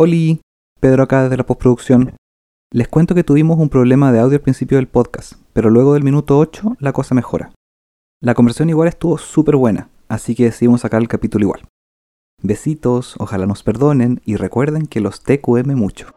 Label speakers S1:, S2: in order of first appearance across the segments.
S1: Oli, Pedro acá desde la postproducción. Les cuento que tuvimos un problema de audio al principio del podcast, pero luego del minuto 8 la cosa mejora. La conversación igual estuvo súper buena, así que decidimos sacar el capítulo igual. Besitos, ojalá nos perdonen y recuerden que los TQM mucho.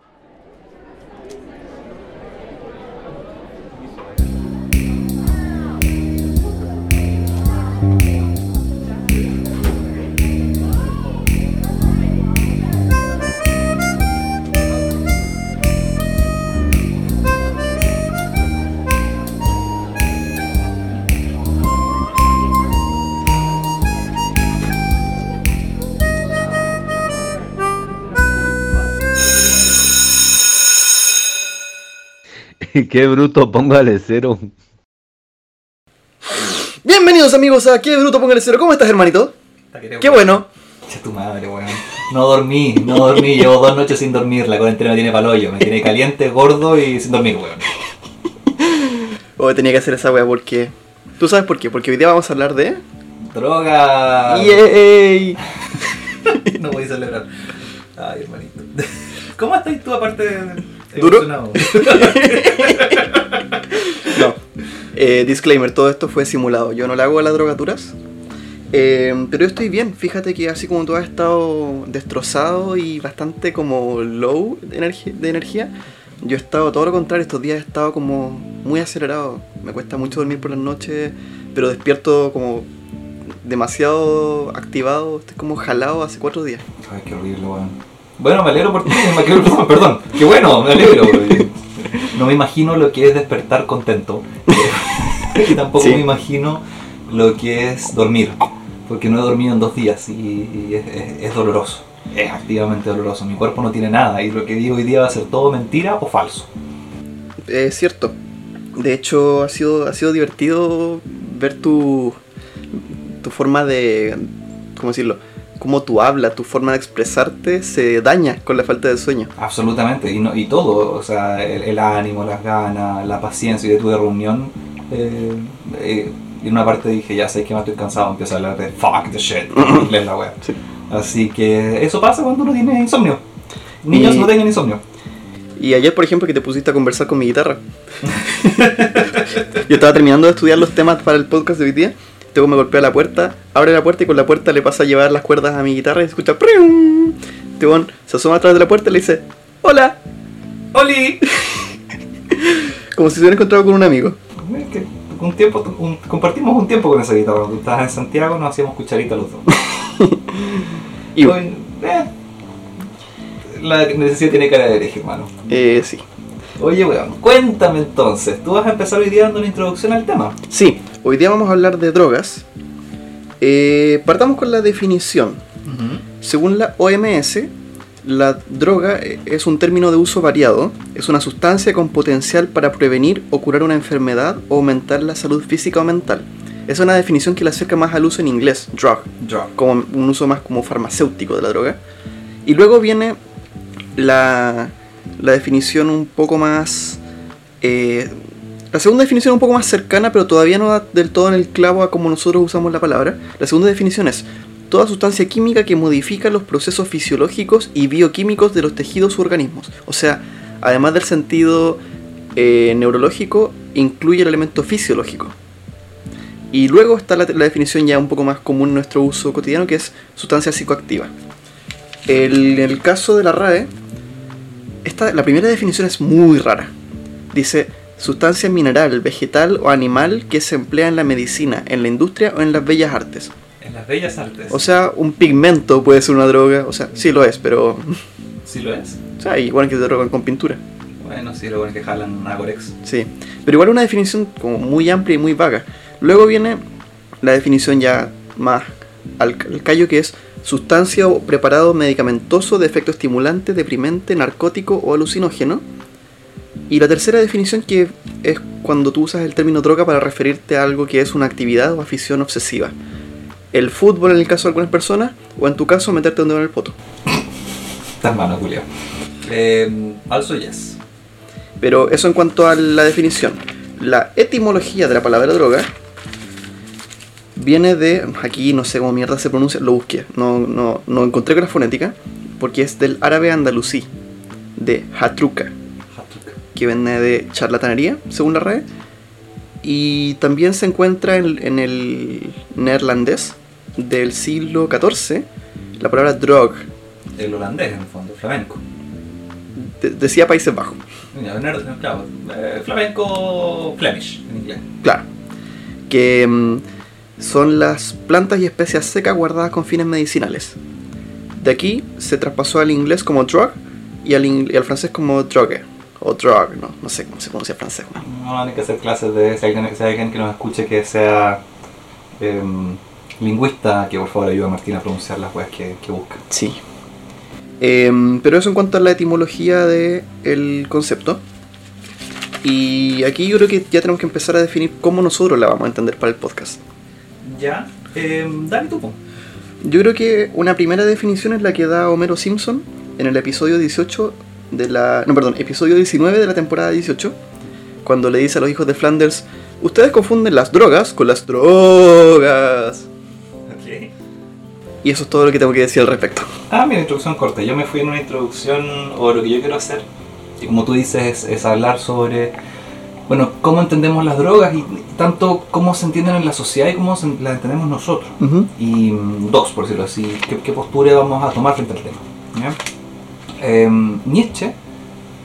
S2: Qué bruto, póngale cero.
S3: Bienvenidos amigos a Qué Bruto Póngale Cero. ¿Cómo estás, hermanito? Qué bueno.
S4: Echa tu madre, weón. No dormí, no dormí. Llevo dos noches sin dormir. La cuarentena me tiene palollo. Me tiene caliente, gordo y sin dormir, weón.
S3: Oh, tenía que hacer esa wea porque... ¿Tú sabes por qué? Porque hoy día vamos a hablar de...
S4: Droga.
S3: ¡Yay!
S4: No voy a celebrar. Ay, hermanito. ¿Cómo estás tú aparte de
S3: ¿Duro?
S4: emocionado?
S3: No. Eh, disclaimer, todo esto fue simulado. Yo no le hago a las drogaturas. Eh, pero yo estoy bien. Fíjate que así como tú has estado destrozado y bastante como low de, energi- de energía, yo he estado todo lo contrario. Estos días he estado como muy acelerado. Me cuesta mucho dormir por las noches, pero despierto como demasiado activado. Estoy como jalado hace cuatro días.
S4: Ay, qué horrible, weón. Bueno, me alegro por ti. me- qué- perdón, perdón. Qué bueno, me alegro. No me imagino lo que es despertar contento. y tampoco
S3: Sí.
S4: me imagino lo que es dormir. Porque no he dormido en dos días y, y es, es- es doloroso. Es activamente doloroso. Mi cuerpo no tiene nada y lo que digo hoy día va a ser todo mentira o falso.
S3: Es cierto. De hecho, ha sido, ha sido divertido ver tu, tu forma de. ¿Cómo decirlo? Cómo tú hablas, tu forma de expresarte se daña con la falta de sueño.
S4: Absolutamente, y, no, y todo, o sea, el, el ánimo, las ganas, la paciencia. Yo tuve reunión eh, eh, y en una parte dije, ya sé que me estoy cansado, empiezo a hablar de fuck the shit, en inglés la wea.
S3: Sí.
S4: Así que eso pasa cuando uno tiene insomnio. Niños
S3: Y-
S4: no tengan insomnio.
S3: Y ayer, por ejemplo, que te pusiste a conversar con mi guitarra. Yo estaba terminando de estudiar los temas para el podcast de hoy día. Luego me golpea la puerta, abre la puerta y con la puerta le pasa a llevar las cuerdas a mi guitarra y se escucha. ¡prium! Tebón se asoma atrás de la puerta y le dice: ¡Hola!
S4: ¡Oli!
S3: Como si se hubiera encontrado con un amigo.
S4: Es que un tiempo, un- compartimos un tiempo con esa guitarra. Cuando tú estabas en Santiago nos hacíamos cucharitas los dos.
S3: Y
S4: Hoy, eh, la necesidad tiene cara de hereje, hermano.
S3: eh, sí.
S4: Oye, weón, cuéntame entonces. Tú vas a empezar hoy día dando una introducción al tema.
S3: Sí, hoy día vamos a hablar de drogas. Eh, partamos con la definición. Según la OMS, la droga es un término de uso variado. Es una sustancia con potencial para prevenir o curar una enfermedad o aumentar la salud física o mental. Es una definición que la acerca más al uso en inglés, drug,
S4: Drug.
S3: como un uso más como farmacéutico de la droga. Y luego viene la, la definición un poco más... eh, la segunda definición un poco más cercana, pero todavía no da del todo en el clavo a como nosotros usamos la palabra. La segunda definición es toda sustancia química que modifica los procesos fisiológicos y bioquímicos de los tejidos u organismos. O sea, además del sentido eh, neurológico, incluye el elemento fisiológico. Y luego está la, la definición ya un poco más común en nuestro uso cotidiano, que es sustancia psicoactiva. El- en el caso de la RAE, esta, la primera definición es muy rara. Dice, sustancia mineral, vegetal o animal que se emplea en la medicina, en la industria o en las bellas artes.
S4: En las bellas artes.
S3: O sea, un pigmento puede ser una droga, o sea, sí lo es, pero...
S4: sí lo es.
S3: O sea, igual que te drogan con pintura.
S4: Bueno, sí, lo bueno es que jalan Agorex.
S3: Sí, pero igual una definición como muy amplia y muy vaga. Luego viene la definición ya más al, al callo que es sustancia o preparado medicamentoso de efecto estimulante, deprimente, narcótico o alucinógeno. Y la tercera definición que es cuando tú usas el término droga para referirte a algo que es una actividad o afición obsesiva. El fútbol en el caso de algunas personas, o en tu caso meterte un dedo en el poto.
S4: Estás malo, Julio. Eh, also yes.
S3: Pero eso en cuanto a la definición. La etimología de la palabra droga viene de. Aquí no sé cómo mierda se pronuncia, lo busqué. No, no, no encontré con la fonética. porque es del árabe andalusí, de hatruka, que viene de charlatanería, según la red. Y también se encuentra en, en el neerlandés del siglo XIV la palabra drog,
S4: El holandés, en el fondo, flamenco.
S3: de- decía Países Bajos.
S4: Nerd- Claro, eh, flamenco Flemish en inglés.
S3: Claro. Que mm, son las plantas y especias secas guardadas con fines medicinales. De aquí se traspasó al inglés como drug y al, ing- y al francés como drogue. O drug, no, no sé cómo se pronuncia en francés. ¿no?
S4: No a que hacer clases de si hay alguien, si hay alguien que nos escuche que sea em, lingüista, que por favor ayude a Martín a pronunciar las weas que, que busca.
S3: Sí. Em, pero eso en cuanto a la etimología del concepto. Y aquí yo creo que ya tenemos que empezar a definir cómo nosotros la vamos a entender para el podcast.
S4: Ya, em, dale tú.
S3: Yo creo que una primera definición es la que da Homero Simpson en el episodio 18 de la. No, perdón, episodio 19 de la temporada 18. Cuando le dice a los hijos de Flanders: Ustedes confunden las drogas con las drogas. Y eso es todo lo que tengo que decir al respecto.
S4: Ah, mi introducción corta. Yo me fui en una introducción, o lo que yo quiero hacer, y como tú dices, es, es hablar sobre, bueno, cómo entendemos las drogas y tanto cómo se entienden en la sociedad y cómo se- las entendemos nosotros. Y mm, dos, por decirlo así, ¿qué, qué postura vamos a tomar frente al tema? ¿ya? Em, Nietzsche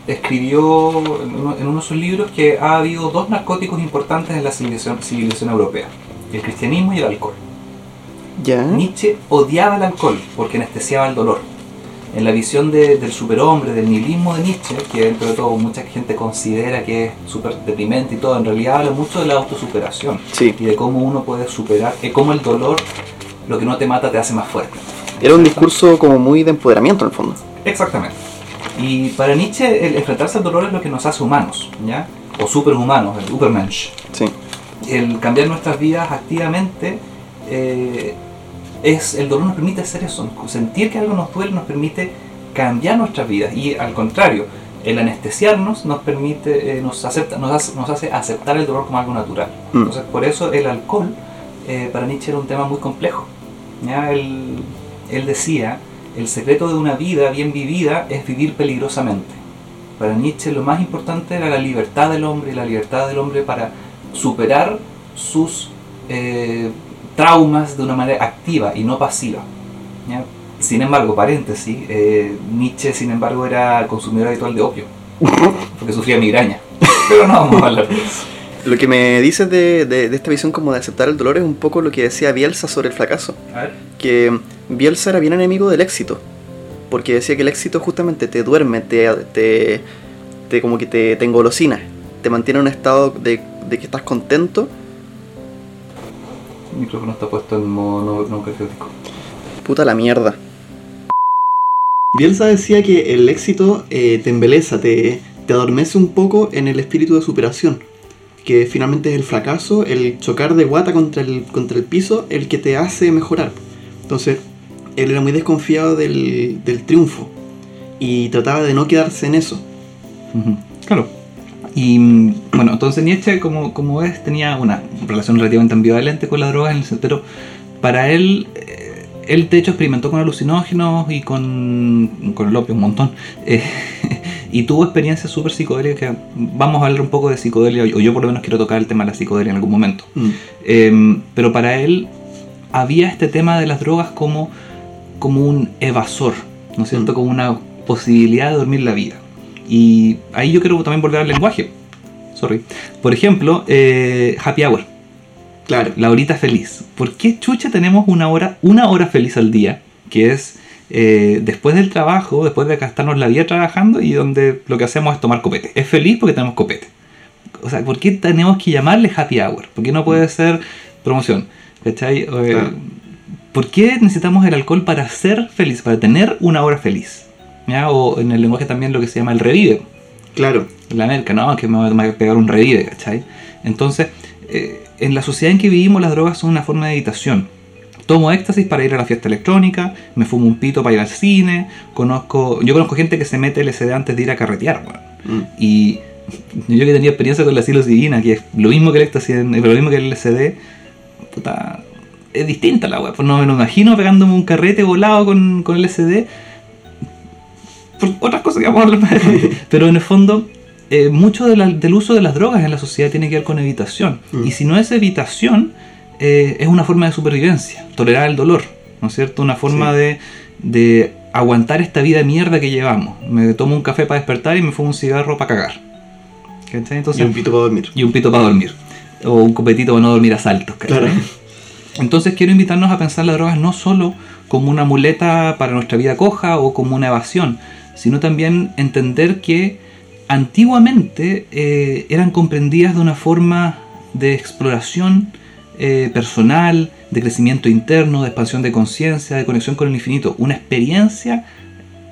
S4: escribió en uno, de sus libros que ha habido dos narcóticos importantes en la civilización, civilización europea, el cristianismo y el alcohol.
S3: Ya.
S4: Nietzsche odiaba el alcohol porque anestesiaba el dolor. En la visión de- del superhombre, del nihilismo de Nietzsche, que dentro de todo mucha gente considera que es súper deprimente y todo, en realidad habla mucho de la autosuperación
S3: Sí.
S4: y de cómo uno puede superar, y cómo el dolor, lo que no te mata, te hace más fuerte.
S3: Era un discurso como muy de empoderamiento en el fondo.
S4: Exactamente. Y para Nietzsche, el enfrentarse al dolor es lo que nos hace humanos, ¿ya? O superhumanos, el Übermensch.
S3: Sí.
S4: el cambiar nuestras vidas activamente eh, es el dolor nos permite hacer eso sentir que algo nos duele nos permite cambiar nuestras vidas y al contrario el anestesiarnos nos permite eh, nos acepta nos hace, nos hace aceptar el dolor como algo natural
S3: Mm.
S4: entonces por eso el alcohol eh, para Nietzsche era un tema muy complejo ¿ya? Él, él decía el secreto de una vida bien vivida es vivir peligrosamente para Nietzsche lo más importante era la libertad del hombre y la libertad del hombre para superar sus eh, traumas de una manera activa y no pasiva. ¿ya? Sin embargo, paréntesis, eh, Nietzsche sin embargo era consumidor habitual de opio, porque sufría migraña. Pero no vamos a hablar de eso.
S3: Lo que me dices de, de- de esta visión como de aceptar el dolor es un poco lo que decía Bielsa sobre el fracaso.
S4: A ver.
S3: Que Bielsa era bien enemigo del éxito. Porque decía que el éxito justamente te duerme, te, te, te como que te, te engolosina. Te mantiene en un estado de, de que estás contento.
S4: El micrófono está puesto en modo no, no.
S3: Puta la mierda. Bielsa decía que el éxito eh, te embeleza, te, te adormece un poco en el espíritu de superación. Que finalmente es el fracaso, el chocar de guata contra el, contra el piso, el que te hace mejorar. Entonces, él era muy desconfiado del, del triunfo y trataba de no quedarse en eso.
S4: Claro. Y mm, bueno, entonces Nietzsche, como, como ves, tenía una relación relativamente ambivalente con la droga, en el sen- pero para él, eh, él de hecho experimentó con alucinógenos y con, con el opio un montón. eh, y tuvo experiencias súper psicodélicas vamos a hablar un poco de psicodelia, o yo por lo menos quiero tocar el tema de la psicodelia en algún momento. Eh, pero para él había este tema de las drogas como, como un evasor, ¿no es cierto?
S3: Mm.
S4: Como una posibilidad de dormir la vida. Y ahí yo quiero también volver al lenguaje. Sorry. Por ejemplo, eh, happy hour,
S3: Claro.
S4: la horita feliz. ¿Por qué chucha tenemos una hora, una hora feliz al día? Que es eh, después del trabajo, después de gastarnos la vida trabajando y donde lo que hacemos es tomar copete. Es feliz porque tenemos copete. O sea, ¿por qué tenemos que llamarle happy hour? ¿Por qué no puede ser promoción? ¿Cachai? Eh,
S3: Claro.
S4: ¿Por qué necesitamos el alcohol para ser feliz, para tener una hora feliz? ¿Ya? O en el lenguaje también lo que se llama el revive.
S3: Claro.
S4: La merca, no, que me voy a pegar un revive, ¿cachai? Entonces, eh, en la sociedad en que vivimos las drogas son una forma de meditación. Tomo éxtasis para ir a la fiesta electrónica, me fumo un pito para ir al cine, conozco, yo conozco gente que se mete LSD antes de ir a carretear, weón.
S3: Mm.
S4: Y yo que tenía experiencia con la psilocibina, que es lo mismo que el éxtasis, eh, lo mismo que el LSD, puta, es distinta la weá. Pues no me lo imagino pegándome un carrete volado con, con LSD, por otras cosas que vamos a hablar más. Pero en el fondo, eh, mucho de la- del uso de las drogas en la sociedad tiene que ver con evitación.
S3: Mm.
S4: Y si no es evitación, eh, es una forma de supervivencia, tolerar el dolor, ¿no es cierto? Una forma
S3: Sí.
S4: de, de aguantar esta vida de mierda que llevamos. Me tomo un café para despertar y me fumo un cigarro para cagar. ¿Cachai?
S3: Y
S4: Entonces,
S3: un pito para dormir.
S4: y un pito para dormir. O un copetito para no dormir a saltos. ¿cachai?
S3: Claro.
S4: Entonces quiero invitarnos a pensar las drogas no solo como una muleta para nuestra vida coja o como una evasión, sino también entender que antiguamente eh, eran comprendidas de una forma de exploración eh, personal, de crecimiento interno, de expansión de conciencia, de conexión con el infinito. Una experiencia,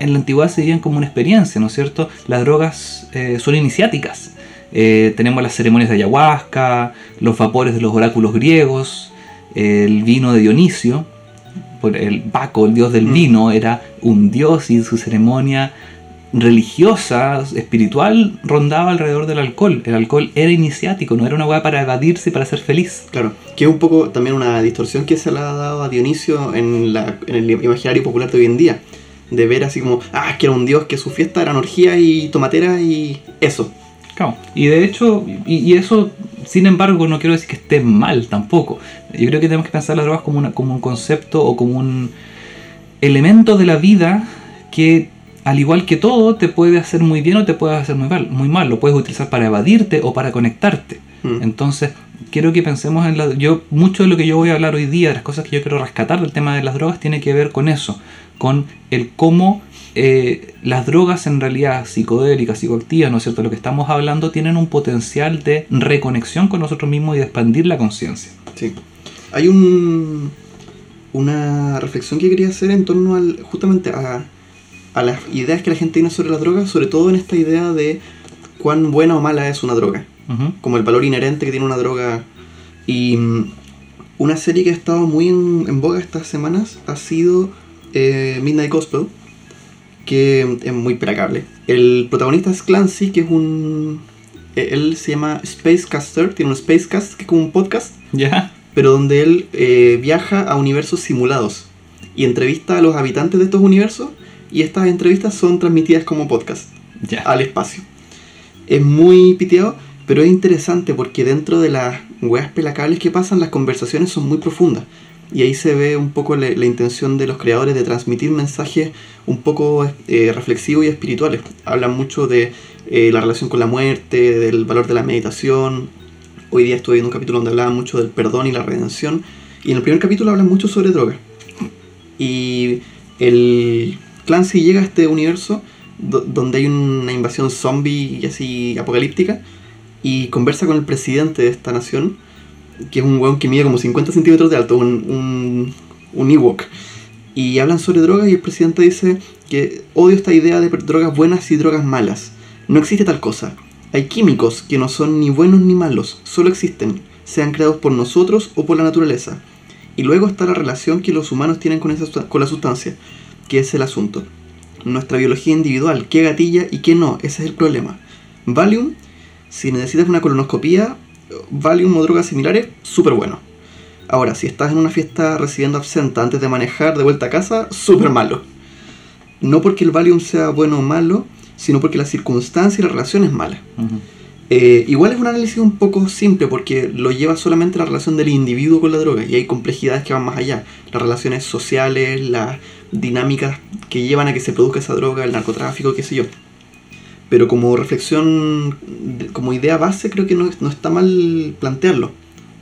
S4: en la antigüedad se veían como una experiencia, ¿no es cierto? Las drogas eh, son iniciáticas. Tenemos las ceremonias de ayahuasca, los vapores de los oráculos griegos, el vino de Dionisio, por el Baco, el dios del
S3: Mm.
S4: vino, era un dios y su ceremonia religiosa, espiritual, rondaba alrededor del alcohol. El alcohol era iniciático, no era una hueá para evadirse y para ser feliz.
S3: Claro, que es un poco también una distorsión que se le ha dado a Dionisio en, la, en el imaginario popular de hoy en día. De ver así como, ah, que era un dios que su fiesta era orgía y tomatera y eso.
S4: Claro. Y de hecho, y, y eso, sin embargo, no quiero decir que esté mal tampoco. Yo creo que tenemos que pensar las drogas como, una, como un concepto o como un elemento de la vida que, al igual que todo, te puede hacer muy bien o te puede hacer muy mal. Muy mal. Lo puedes utilizar para evadirte o para conectarte.
S3: Mm.
S4: Entonces, quiero que pensemos en la. Yo, mucho de lo que yo voy a hablar hoy día, de las cosas que yo quiero rescatar del tema de las drogas, tiene que ver con eso, con el cómo eh, las drogas en realidad psicodélicas, psicoactivas, ¿no es cierto? Lo que estamos hablando tienen un potencial de reconexión con nosotros mismos y de expandir la conciencia.
S3: Sí. Hay un, una reflexión que quería hacer en torno al, justamente a, a las ideas que la gente tiene sobre la droga, sobre todo en esta idea de cuán buena o mala es una droga.
S4: Ujú.
S3: como el valor inherente que tiene una droga. Y mm, una serie que ha estado muy en, en boga estas semanas ha sido eh, Midnight Gospel, que es muy placable. El protagonista es Clancy, que es un... eh, Él se llama Spacecaster, tiene un Spacecast, que es como un podcast,
S4: ¿Ya?
S3: pero donde él eh, viaja a universos simulados y entrevista a los habitantes de estos universos y estas entrevistas son transmitidas como podcast al espacio. Es muy piteado, pero es interesante porque dentro de las weas pelacables que pasan, las conversaciones son muy profundas. Y ahí se ve un poco la, la intención de los creadores de transmitir mensajes un poco eh, reflexivos y espirituales. Hablan mucho de eh, la relación con la muerte, del valor de la meditación. Hoy día estuve viendo un capítulo donde hablaban mucho del perdón y la redención. Y en el primer capítulo hablan mucho sobre drogas. Y el Clancy llega a este universo do- donde hay una invasión zombie y así apocalíptica y conversa con el presidente de esta nación, que es un weón que mide como 50 centímetros de alto, un, un, un Ewok. Y hablan sobre drogas y el presidente dice que odio esta idea de drogas buenas y drogas malas. No existe tal cosa. Hay químicos que no son ni buenos ni malos, solo existen, sean creados por nosotros o por la naturaleza. Y luego está la relación que los humanos tienen con, esa, con la sustancia, que es el asunto. Nuestra biología individual, qué gatilla y qué no, ese es el problema. Valium, si necesitas una colonoscopía, Valium o drogas similares, súper bueno. Ahora, si estás en una fiesta recibiendo absenta antes de manejar de vuelta a casa, súper malo. No porque el Valium sea bueno o malo, sino porque la circunstancia y la relación es mala. Eh, igual es un análisis un poco simple porque lo lleva solamente la relación del individuo con la droga y hay complejidades que van más allá. Las relaciones sociales, las dinámicas que llevan a que se produzca esa droga, el narcotráfico, qué sé yo. Pero como reflexión, como idea base, creo que no, no está mal plantearlo.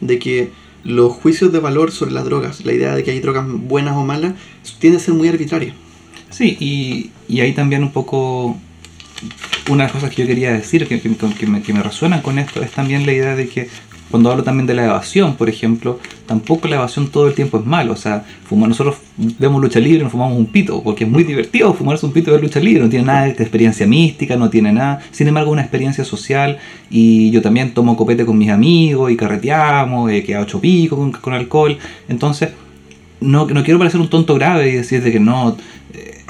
S3: De que los juicios de valor sobre las drogas, la idea de que hay drogas buenas o malas, tiende a ser muy arbitraria.
S4: Sí, y, y ahí también un poco una de las cosas que yo quería decir que, que- que me, que me resuena con esto es también la idea de que cuando hablo también de la evasión, por ejemplo, tampoco la evasión todo el tiempo es malo. O sea, fumar, nosotros vemos lucha libre nos fumamos un pito, porque es muy divertido fumarse un pito y ver lucha libre. No tiene nada de experiencia mística, no tiene nada. Sin embargo, una experiencia social. Y yo también tomo copete con mis amigos y carreteamos, he quedado ocho picos con, con alcohol. Entonces, no, no quiero parecer un tonto grave y decir de que no, eh,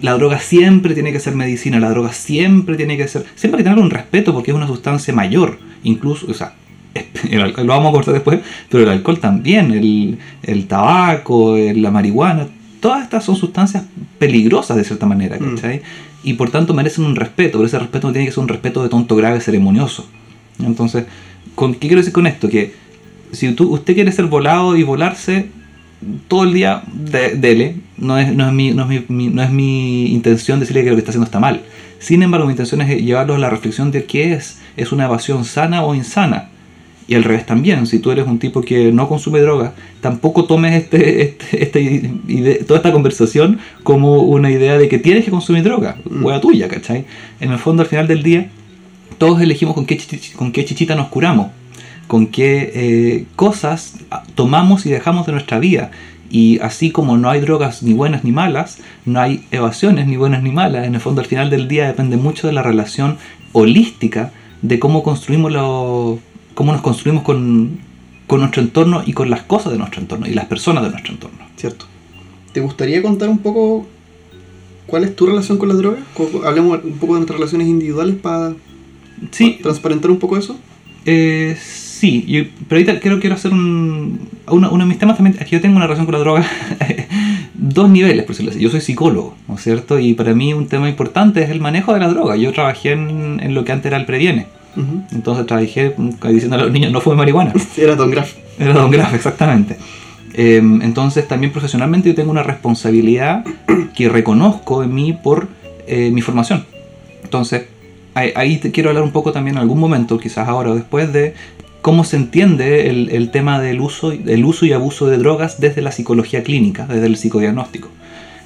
S4: la droga siempre tiene que ser medicina, la droga siempre tiene que ser, siempre hay que tener un respeto porque es una sustancia mayor, incluso, o sea, el alcohol, lo vamos a cortar después, pero el alcohol también, el, el tabaco, la marihuana, todas estas son sustancias peligrosas de cierta manera,
S3: Mm.
S4: ¿cachai? y por tanto merecen un respeto, pero ese respeto no tiene que ser un respeto de tonto grave ceremonioso. Entonces, ¿con, ¿qué quiero decir con esto? Que si tú, usted quiere ser volado y volarse todo el día, de- dele. No es, no, es mi, no, es mi, no es mi intención decirle que lo que está haciendo está mal. Sin embargo, mi intención es llevarlo a la reflexión de qué es. ¿Es una evasión sana o insana? Y al revés también, si tú eres un tipo que no consume drogas, tampoco tomes este, este, este toda esta conversación como una idea de que tienes que consumir droga,
S3: Mm.
S4: hueá tuya, ¿cachai? En el fondo, al final del día, todos elegimos con qué, chichi- con qué chichita nos curamos, con qué eh, cosas tomamos y dejamos de nuestra vida. Y así como no hay drogas ni buenas ni malas, no hay evasiones ni buenas ni malas, en el fondo al final del día depende mucho de la relación holística de cómo construimos lo, cómo nos construimos con, con nuestro entorno y con las cosas de nuestro entorno y las personas de nuestro entorno.
S3: Cierto. ¿Te gustaría contar un poco cuál es tu relación con la droga? Hablemos un poco de nuestras relaciones individuales para
S4: Sí,
S3: transparentar un poco eso.
S4: Eh, sí, yo- pero ahorita quiero, quiero hacer un, uno, uno de mis temas también es que yo tengo una relación con la droga, dos niveles, por decirlo así. Yo soy psicólogo, ¿no es cierto? Y para mí un tema importante es el manejo de la droga. Yo trabajé en, en lo que antes era el previene. Entonces trabajé mm, diciendo a los niños no fumen marihuana.
S3: Era Don Graf.
S4: Era Don Graf, exactamente. Eh, entonces también profesionalmente yo tengo una responsabilidad que reconozco en mí por eh, mi formación. Entonces ahí, ahí te quiero hablar un poco también en algún momento, quizás ahora o después, de cómo se entiende el, el tema del uso, el uso y abuso de drogas desde la psicología clínica, desde el psicodiagnóstico.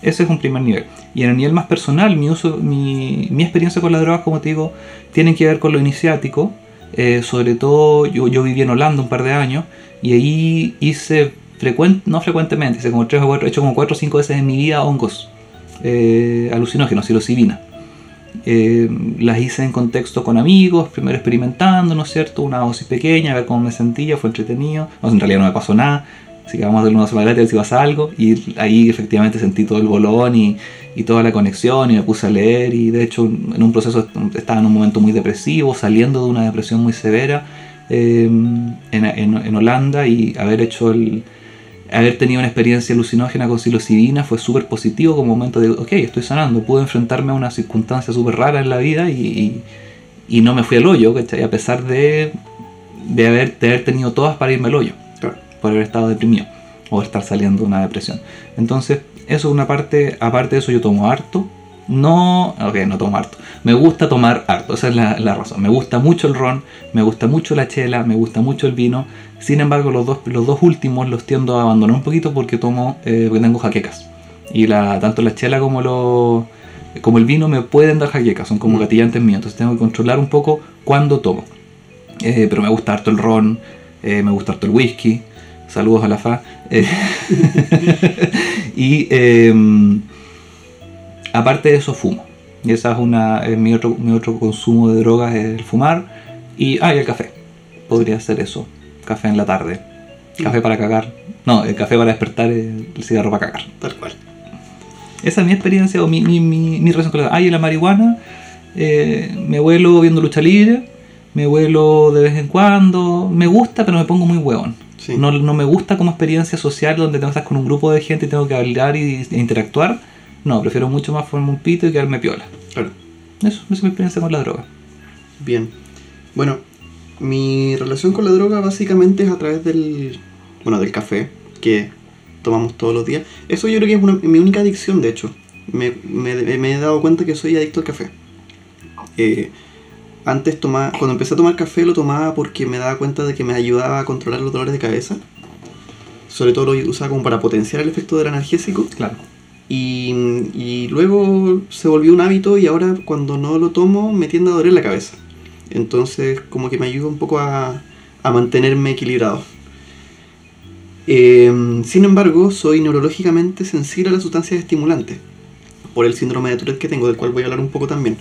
S4: Ese es un primer nivel. Y en el nivel más personal, mi, uso, mi, mi experiencia con las drogas, como te digo, tiene que ver con lo iniciático. Eh, sobre todo, yo, yo viví en Holanda un par de años y ahí hice, frecuent, no frecuentemente, hice como tres o cuatro, he hecho como cuatro o cinco veces en mi vida hongos eh, alucinógenos, psilocibina. Eh, las hice en contexto con amigos, primero experimentando, ¿no es cierto? Una dosis pequeña, a ver cómo me sentía, fue entretenido. No, en realidad no me pasó nada, así que vamos a darle una sola gratis a ver si pasa algo. Y ahí efectivamente sentí todo el bolón y, toda la conexión y me puse a leer y de hecho en un proceso estaba en un momento muy depresivo, saliendo de una depresión muy severa eh, en, Holanda y haber hecho el... Haber tenido una experiencia alucinógena con psilocibina fue súper positivo como momento de, ok, estoy sanando, pude enfrentarme a una circunstancia súper rara en la vida y, no me fui al hoyo, ¿cachai? A pesar de, de, haber, de haber tenido todas para irme al hoyo. Por haber estado deprimido o estar saliendo de una depresión. Entonces, eso es una parte, aparte de eso yo tomo harto. No, ok, no tomo harto. Me gusta tomar harto, esa es la, la razón. Me gusta mucho el ron, me gusta mucho la chela, me gusta mucho el vino. Sin embargo, los dos, los dos últimos los tiendo a abandonar un poquito porque tomo, eh, porque tengo jaquecas. Y la, tanto la chela como, lo, como el vino me pueden dar jaquecas, son como
S3: Mm.
S4: gatillantes míos. Entonces tengo que controlar un poco cuándo tomo. Eh, pero me gusta harto el ron, eh, me gusta harto el whisky. Saludos a la FA. Eh, y em, aparte de eso, fumo. Y esa es una. es mi, otro, mi otro consumo de drogas es el fumar. Y. Ah, y el café. Podría ser eso. Café en la tarde. Café para cagar. No, el café para despertar, el cigarro para cagar.
S3: Tal cual.
S4: Esa es mi experiencia o mi, mi, mi, mi relación con la... Ah, y la marihuana, eh, me vuelo viendo lucha libre, me vuelo de vez en cuando, me gusta, pero me pongo muy huevón.
S3: Sí.
S4: No, no me gusta como experiencia social donde tengo que estar con un grupo de gente y tengo que hablar y, e interactuar. No, prefiero mucho más formar un pito y quedarme piola.
S3: Claro.
S4: Eso, esa es mi experiencia con la droga.
S3: Bien. Bueno, mi relación con la droga básicamente es a través del. Bueno, del café, que tomamos todos los días. Eso yo creo que es una- mi única adicción, de hecho. Me, me- me he dado cuenta que soy adicto al café. Eh, antes tomaba, cuando empecé a tomar café lo tomaba porque me daba cuenta de que me ayudaba a controlar los dolores de cabeza. Sobre todo lo usaba como para potenciar el efecto del analgésico.
S4: Claro.
S3: Y, y luego se volvió un hábito y ahora cuando no lo tomo me tiende a doler la cabeza. Entonces como que me ayuda un poco a, a mantenerme equilibrado. Eh, sin embargo, soy neurológicamente sensible a las sustancias estimulantes por el síndrome de Tourette que tengo, del cual voy a hablar un poco también.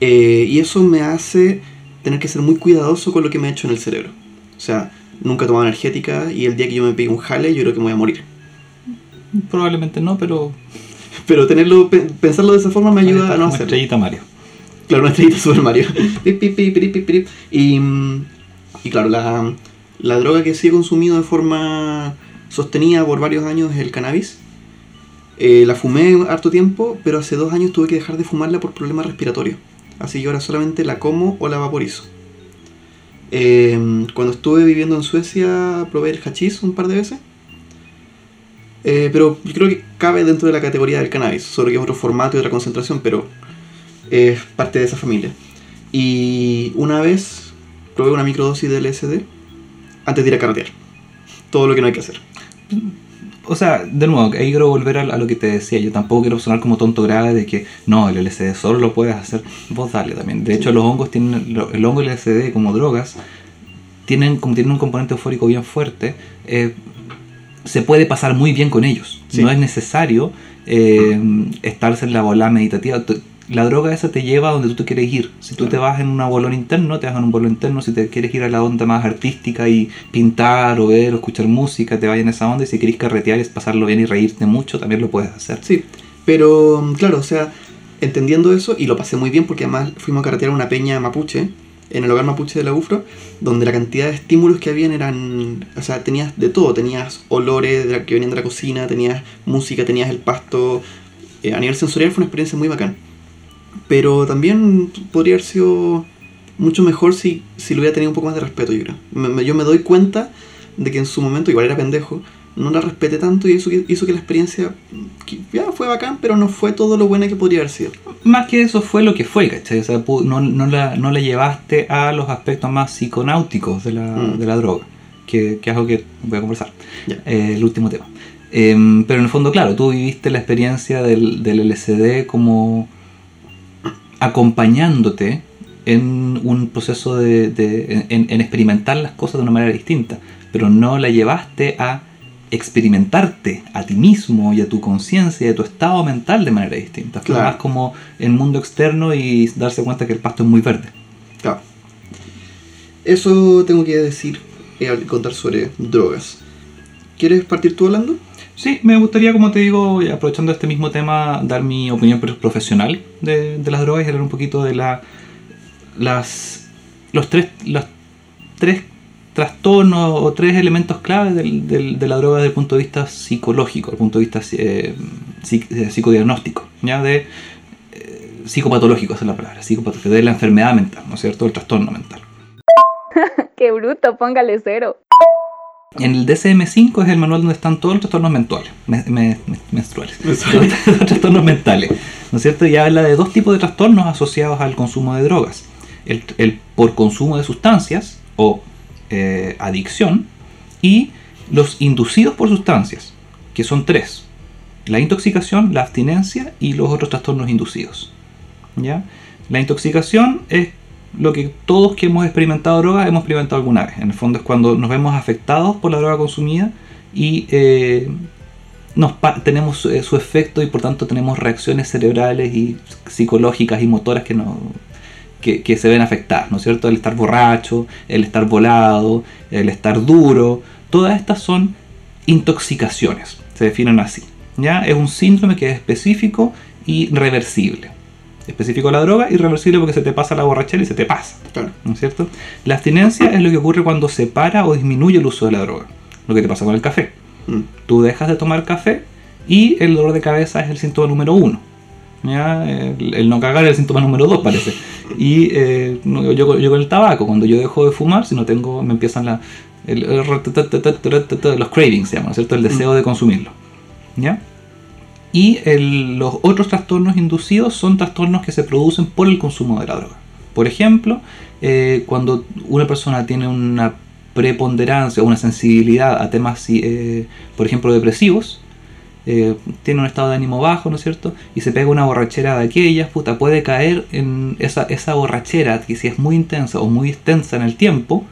S3: Eh, y eso me hace tener que ser muy cuidadoso con lo que me he hecho en el cerebro. O sea, nunca he tomado energética y el día que yo me pegue un jale yo creo que me voy a morir.
S4: Probablemente no, pero...
S3: Pero tenerlo, pe- pensarlo de esa forma me ayuda a no hacerlo.
S4: estrellita Mario.
S3: Claro, una estrellita Super Mario. Y, y claro, la, la droga que sí he consumido de forma sostenida por varios años es el cannabis. Eh, la fumé harto tiempo, pero hace dos años tuve que dejar de fumarla por problemas respiratorios. Así que ahora solamente la como o la vaporizo. Eh, cuando estuve viviendo en Suecia probé el hachís un par de veces. Eh, pero creo que cabe dentro de la categoría del cannabis, solo que es otro formato y otra concentración, pero es parte de esa familia. Y una vez probé una microdosis de LSD antes de ir a carretear. Todo lo que no hay que hacer.
S4: O sea, de nuevo, ahí quiero volver a, a lo que te decía. Yo tampoco quiero sonar como tonto grave de que no, el LSD solo lo puedes hacer. Vos dale también. De hecho, los hongos tienen. El hongo y el LSD como drogas tienen, como tienen un componente eufórico bien fuerte. eh, se puede pasar muy bien con ellos.
S3: Sí.
S4: No es necesario eh, estarse en la bola meditativa. La droga esa te lleva a donde tú te quieres ir. Si tú
S3: Claro.
S4: te vas en una bolón interno, te vas en un bolón interno. Si te quieres ir a la onda más artística y pintar o ver o escuchar música, te vayas en esa onda. Y si querés carretear y pasarlo bien y reírte mucho, también lo puedes hacer.
S3: Sí, pero mm, claro, o sea, entendiendo eso, y lo pasé muy bien porque además fuimos a carretear a una peña mapuche, en el hogar mapuche de la UFRO, donde la cantidad de estímulos que habían eran, o sea, tenías de todo, tenías olores de la- que venían de la cocina, tenías música, tenías el pasto, eh, a nivel sensorial fue una experiencia muy bacán. Pero también podría haber sido mucho mejor si, si lo hubiera tenido un poco más de respeto, yo creo. Me- me- yo me doy cuenta de que en su momento, igual era pendejo, no la respeté tanto y eso hizo que la experiencia que ya fue bacán, pero no fue todo lo buena que podría haber sido.
S4: Más que eso fue lo que fue, ¿cachai? O sea, no, no, la, no la llevaste a los aspectos más psiconáuticos de la,
S3: Mm.
S4: de la droga, que, que es algo que voy a conversar.
S3: Ya.
S4: Eh, el último tema. Em, pero en el fondo, claro, tú viviste la experiencia del, del LSD como acompañándote en un proceso de, de- en, en experimentar las cosas de una manera distinta, pero no la llevaste a experimentarte a ti mismo y a tu conciencia y a tu estado mental de manera distinta. Fue
S3: Claro.
S4: más como el mundo externo y darse cuenta que el pasto es muy verde.
S3: Claro. Eso tengo que decir al contar sobre drogas. ¿Quieres partir tú hablando?
S4: Sí, me gustaría, como te digo, aprovechando este mismo tema, dar mi opinión pro- profesional de, las drogas y hablar un poquito de la, las, los, tres, los tres trastornos o tres elementos del- de la droga desde el punto de vista psicológico, desde el punto de vista eh, eh, psicodiagnóstico, ¿ya? de eh, psicopatológico, esa es la palabra, psicopatológico, de la enfermedad mental, ¿no es cierto? El trastorno mental.
S5: Qué bruto, póngale cero.
S4: En el DSM-5 es el manual donde están todos los trastornos menstruales, me- me- me- menstruales, los trastornos mentales, ¿no es cierto? Y habla de dos tipos de trastornos asociados al consumo de drogas. El, el por consumo de sustancias o eh, adicción y los inducidos por sustancias, que son tres. La intoxicación, la abstinencia y los otros trastornos inducidos. ¿ya? La intoxicación es lo que todos que hemos experimentado droga hemos experimentado alguna vez. En el fondo es cuando nos vemos afectados por la droga consumida y eh, nos tenemos su, eh, su efecto y por tanto tenemos reacciones cerebrales y psicológicas y motoras que, no, que se ven afectadas, ¿no es cierto? El estar borracho, el estar volado, el estar duro, todas estas son intoxicaciones, se definen así. ¿ya? Es un síndrome que es específico y reversible específico la droga, irreversible porque se te pasa la borrachera y se te pasa.
S3: Claro.
S4: ¿No es cierto? La abstinencia es lo que ocurre cuando se para o disminuye el uso de la droga, lo que te pasa con el café.
S3: Mm.
S4: Tú dejas de tomar café y el dolor de cabeza es el síntoma número uno. ¿ya? El, el, no cagar es el síntoma número dos, parece. Y eh, yo, yo, yo, con el tabaco, cuando yo dejo de fumar, si no tengo, me empiezan la, el, el, los cravings, se ¿no es ¿cierto? El deseo mm. de consumirlo. ¿Ya? Y el- los otros trastornos inducidos son trastornos que se producen por el consumo de la droga. Por ejemplo, eh, cuando una persona tiene una preponderancia o una sensibilidad a temas, eh, por ejemplo, depresivos, eh, tiene un estado de ánimo bajo, ¿no es cierto? Y se pega una borrachera de aquellas, puta, puede caer en esa, esa borrachera que si es muy intensa o muy extensa en el tiempo,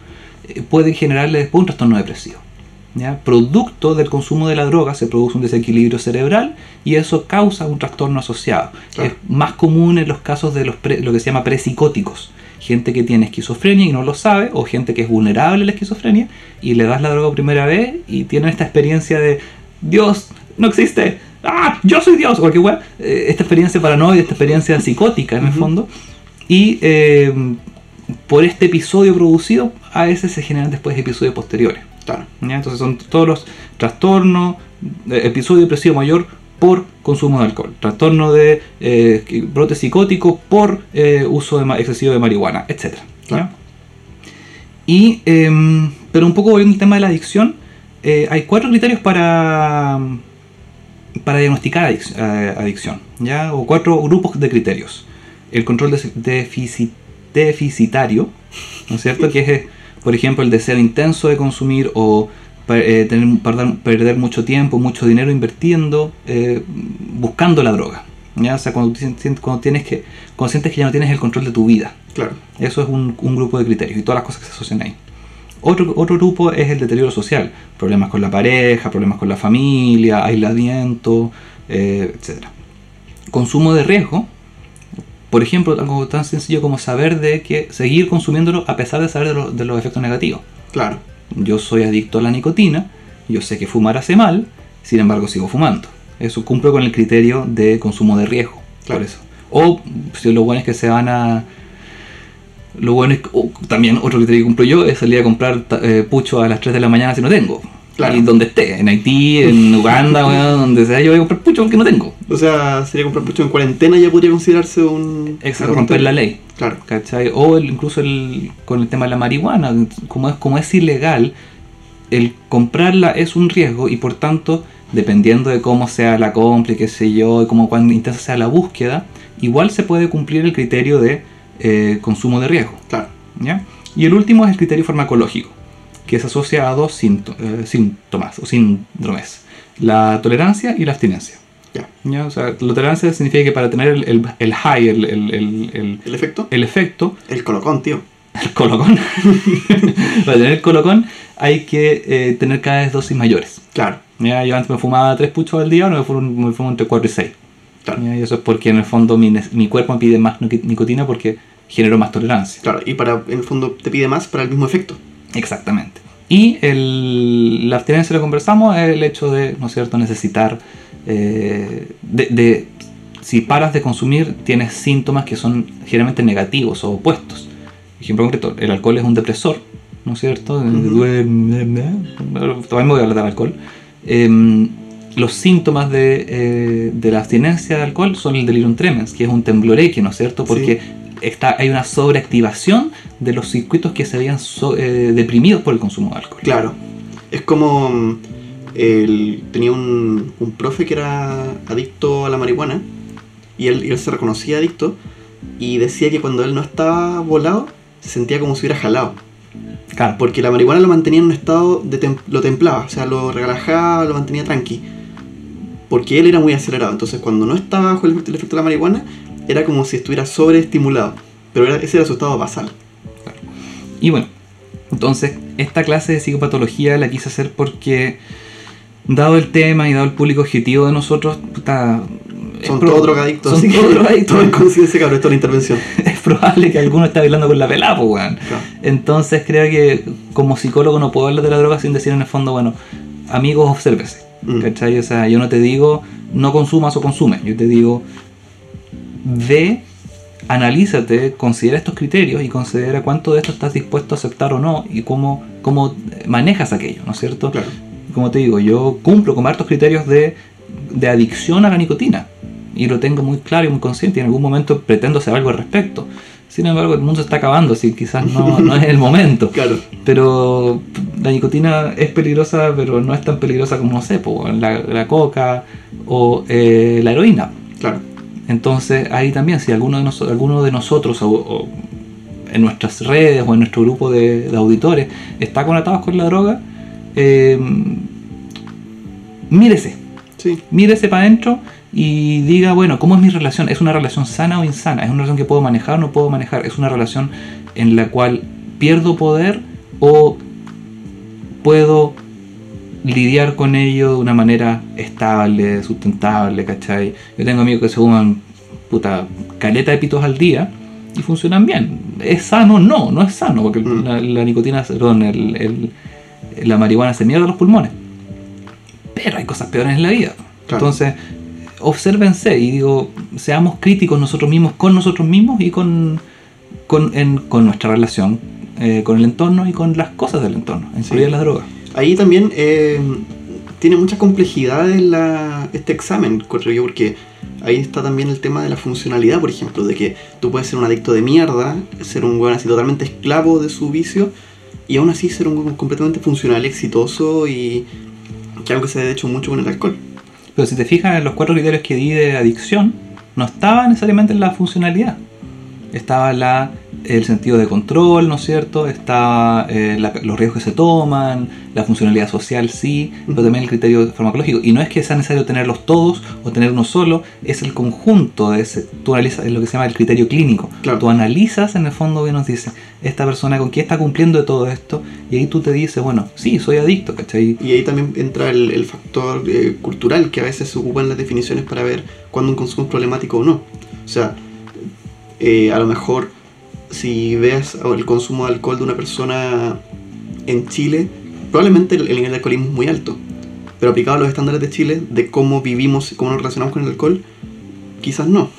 S4: puede generarle después un trastorno depresivo. ¿Ya? Producto del consumo de la droga se produce un desequilibrio cerebral y eso causa un trastorno asociado.
S3: Claro.
S4: Es más común en los casos de los pre- lo que se llama prepsicóticos. Gente que tiene esquizofrenia y no lo sabe, o gente que es vulnerable a la esquizofrenia y le das la droga primera vez y tienen esta experiencia de Dios no existe, ¡ah! Yo soy Dios, cualquier weá. Eh, esta experiencia paranoide, esta experiencia psicótica en el
S3: Ujú.
S4: fondo. Y eh, por este episodio producido, a veces se generan después episodios posteriores.
S3: Claro.
S4: ¿ya? Entonces son todos los trastornos, eh, episodio depresivo mayor por consumo de alcohol, trastorno de eh, brote psicótico por eh, uso de excesivo de marihuana, etc.
S3: Claro.
S4: Y, em, pero un poco volviendo al tema de la adicción, eh, hay cuatro criterios para, para diagnosticar adic- adicción, ¿ya? o cuatro grupos de criterios. El control de- defici- deficitario, ¿no es cierto? que es, por ejemplo, el deseo intenso de consumir o eh, tener, perder, perder mucho tiempo, mucho dinero invirtiendo, eh, buscando la droga. ¿ya? O sea, cuando, cuando, tienes que, cuando sientes que ya no tienes el control de tu vida.
S3: Claro.
S4: Eso es un, un grupo de criterios y todas las cosas que se asocian ahí. Otro, otro grupo es el deterioro social, problemas con la pareja, problemas con la familia, aislamiento, eh, etc. Consumo de riesgo, por ejemplo, algo tan sencillo como saber de que seguir consumiéndolo a pesar de saber de, lo- de los efectos negativos.
S3: Claro.
S4: Yo soy adicto a la nicotina, yo sé que fumar hace mal, sin embargo sigo fumando. Eso cumple con el criterio de consumo de riesgo.
S3: Claro.
S4: Por eso. O si lo bueno es que se van a. Lo bueno es que, también otro criterio que cumplo yo es salir a comprar eh, pucho a las 3 de la mañana si no tengo.
S3: Claro.
S4: Y donde esté, en Haití, en Uganda, weón, donde sea, yo voy a comprar pucho porque no tengo.
S3: O sea, sería comprar pucho en cuarentena ya podría considerarse un.
S4: Exacto, romper la ley.
S3: Claro.
S4: ¿cachai? O el- incluso el, con el tema de la marihuana, como es, como es ilegal, el comprarla es un riesgo y por tanto, dependiendo de cómo sea la compra y qué sé yo, y cómo cuán intensa sea la búsqueda, igual se puede cumplir el criterio de eh, consumo de riesgo.
S3: Claro.
S4: ¿ya? Y el último es el criterio farmacológico, que se asocia a dos sínto- eh, síntomas o síndromes, la tolerancia y la abstinencia.
S3: Ya.
S4: ¿ya? O sea, la tolerancia significa que para tener el, el- el high, el- el- el- el,
S3: ¿El efecto?
S4: el efecto,
S3: El colocón, tío.
S4: el colocón, para tener el colocón hay que eh, tener cada vez dosis mayores.
S3: Claro.
S4: ¿ya? Yo antes me fumaba tres puchos al día, ahora me fumo, me fumo entre 4 y 6.
S3: Claro.
S4: Y eso es porque en el fondo mi, mi cuerpo me pide más nic- nicotina porque genero más tolerancia.
S3: Claro. Y para, en el fondo, te pide más para el mismo efecto.
S4: Exactamente. Y el, la abstinencia lo conversamos es el hecho de, ¿no es cierto?, necesitar, eh, de, de- si paras de consumir, tienes síntomas que son generalmente negativos o opuestos. Ejemplo concreto, el alcohol es un depresor, ¿no es cierto?
S3: Ujú.
S4: Duerme, También me voy a hablar del alcohol. Em, los síntomas de, eh, de la abstinencia de alcohol son el delirium tremens, que es un tembloreque, ¿no es cierto? Porque está, hay una sobreactivación de los circuitos que se habían so- eh, deprimidos por el consumo de alcohol.
S3: Claro. Es como. mm, tenía un, un profe que era adicto a la marihuana. Y él, y él se reconocía adicto. Y decía que cuando él no estaba volado, se sentía como si hubiera jalado.
S4: Claro,
S3: Porque la marihuana lo mantenía en un estado de tem- lo templaba, o sea, lo relajaba, lo mantenía tranqui. Porque él era muy acelerado. Entonces, cuando no estaba bajo el efecto de la marihuana, era como si estuviera sobreestimulado. Pero era- ese era su estado basal.
S4: Y bueno, entonces esta clase de psicopatología la quise hacer porque, dado el tema y dado el público objetivo de nosotros, puta, es
S3: Son todos drogadictos.
S4: Son todos drogadictos.
S3: Tomen conciencia, cabrón, esto es la intervención.
S4: es probable que alguno esté bailando con la pelada, pues, weón.
S3: Claro.
S4: Entonces creo que como psicólogo no puedo hablar de la droga sin decir en el fondo, bueno, amigos, obsérvese.
S3: Mm.
S4: ¿Cachai? O sea, yo no te digo no consumas o consume. Yo te digo ve, analízate, considera estos criterios y considera cuánto de esto estás dispuesto a aceptar o no y cómo, cómo manejas aquello, ¿no es cierto?
S3: Claro.
S4: Como te digo, yo cumplo con hartos criterios de, de adicción a la nicotina y lo tengo muy claro y muy consciente y en algún momento pretendo hacer algo al respecto. Sin embargo, el mundo se está acabando, así que quizás no, no es el momento.
S3: Claro.
S4: Pero la nicotina es peligrosa, pero no es tan peligrosa como, no sé, po, la, la coca o eh, la heroína.
S3: Claro.
S4: Entonces, ahí también, si alguno de, nos- alguno de nosotros o, o en nuestras redes o en nuestro grupo de, de auditores está conectados con la droga, eh, mírese,
S3: Sí.
S4: mírese para adentro y diga, bueno, ¿cómo es mi relación? ¿Es una relación sana o insana? ¿Es una relación que puedo manejar o no puedo manejar? ¿Es una relación en la cual pierdo poder o puedo lidiar con ello de una manera estable, sustentable, ¿cachai? Yo tengo amigos que se fuman puta caleta de pitos al día y funcionan bien. ¿Es sano? No, no es sano, porque
S3: Mm.
S4: la, la nicotina, perdón, el- el- la marihuana se mierda los pulmones. Pero hay cosas peores en la vida.
S3: Claro.
S4: Entonces, obsérvense y digo, seamos críticos nosotros mismos con nosotros mismos y con, con, en- con nuestra relación eh, con el entorno y con las cosas del entorno, incluidas las drogas.
S3: Ahí también, eh, tiene mucha complejidad en la, este examen, encuentro yo, porque ahí está también el tema de la funcionalidad, por ejemplo, de que tú puedes ser un adicto de mierda, ser un weón así totalmente esclavo de su vicio, y aún así ser un weón completamente funcional, exitoso y que algo que se ha hecho mucho con el alcohol.
S4: Pero si te fijas en los cuatro criterios que di de adicción, no estaba necesariamente en la funcionalidad. Estaba la, el sentido de control, ¿no es cierto? Estaba eh, la- los riesgos que se toman, la funcionalidad social, sí, pero también el criterio farmacológico. Y no es que sea necesario tenerlos todos o tener uno solo, es el conjunto de ese. Tú analizas es lo que se llama el criterio clínico.
S3: Claro.
S4: Tú analizas en el fondo que nos dice, esta persona con qué está cumpliendo de todo esto, y ahí tú te dices, bueno, sí, soy adicto, ¿cachai?
S3: Y ahí también entra el, el factor eh, cultural que a veces se ocupan las definiciones para ver cuándo un consumo es problemático o no. O sea, eh, a lo mejor si ves el consumo de alcohol de una persona en Chile, probablemente el, el nivel de alcoholismo es muy alto. Pero aplicado a los estándares de Chile, de cómo vivimos y cómo nos relacionamos con el alcohol, quizás no.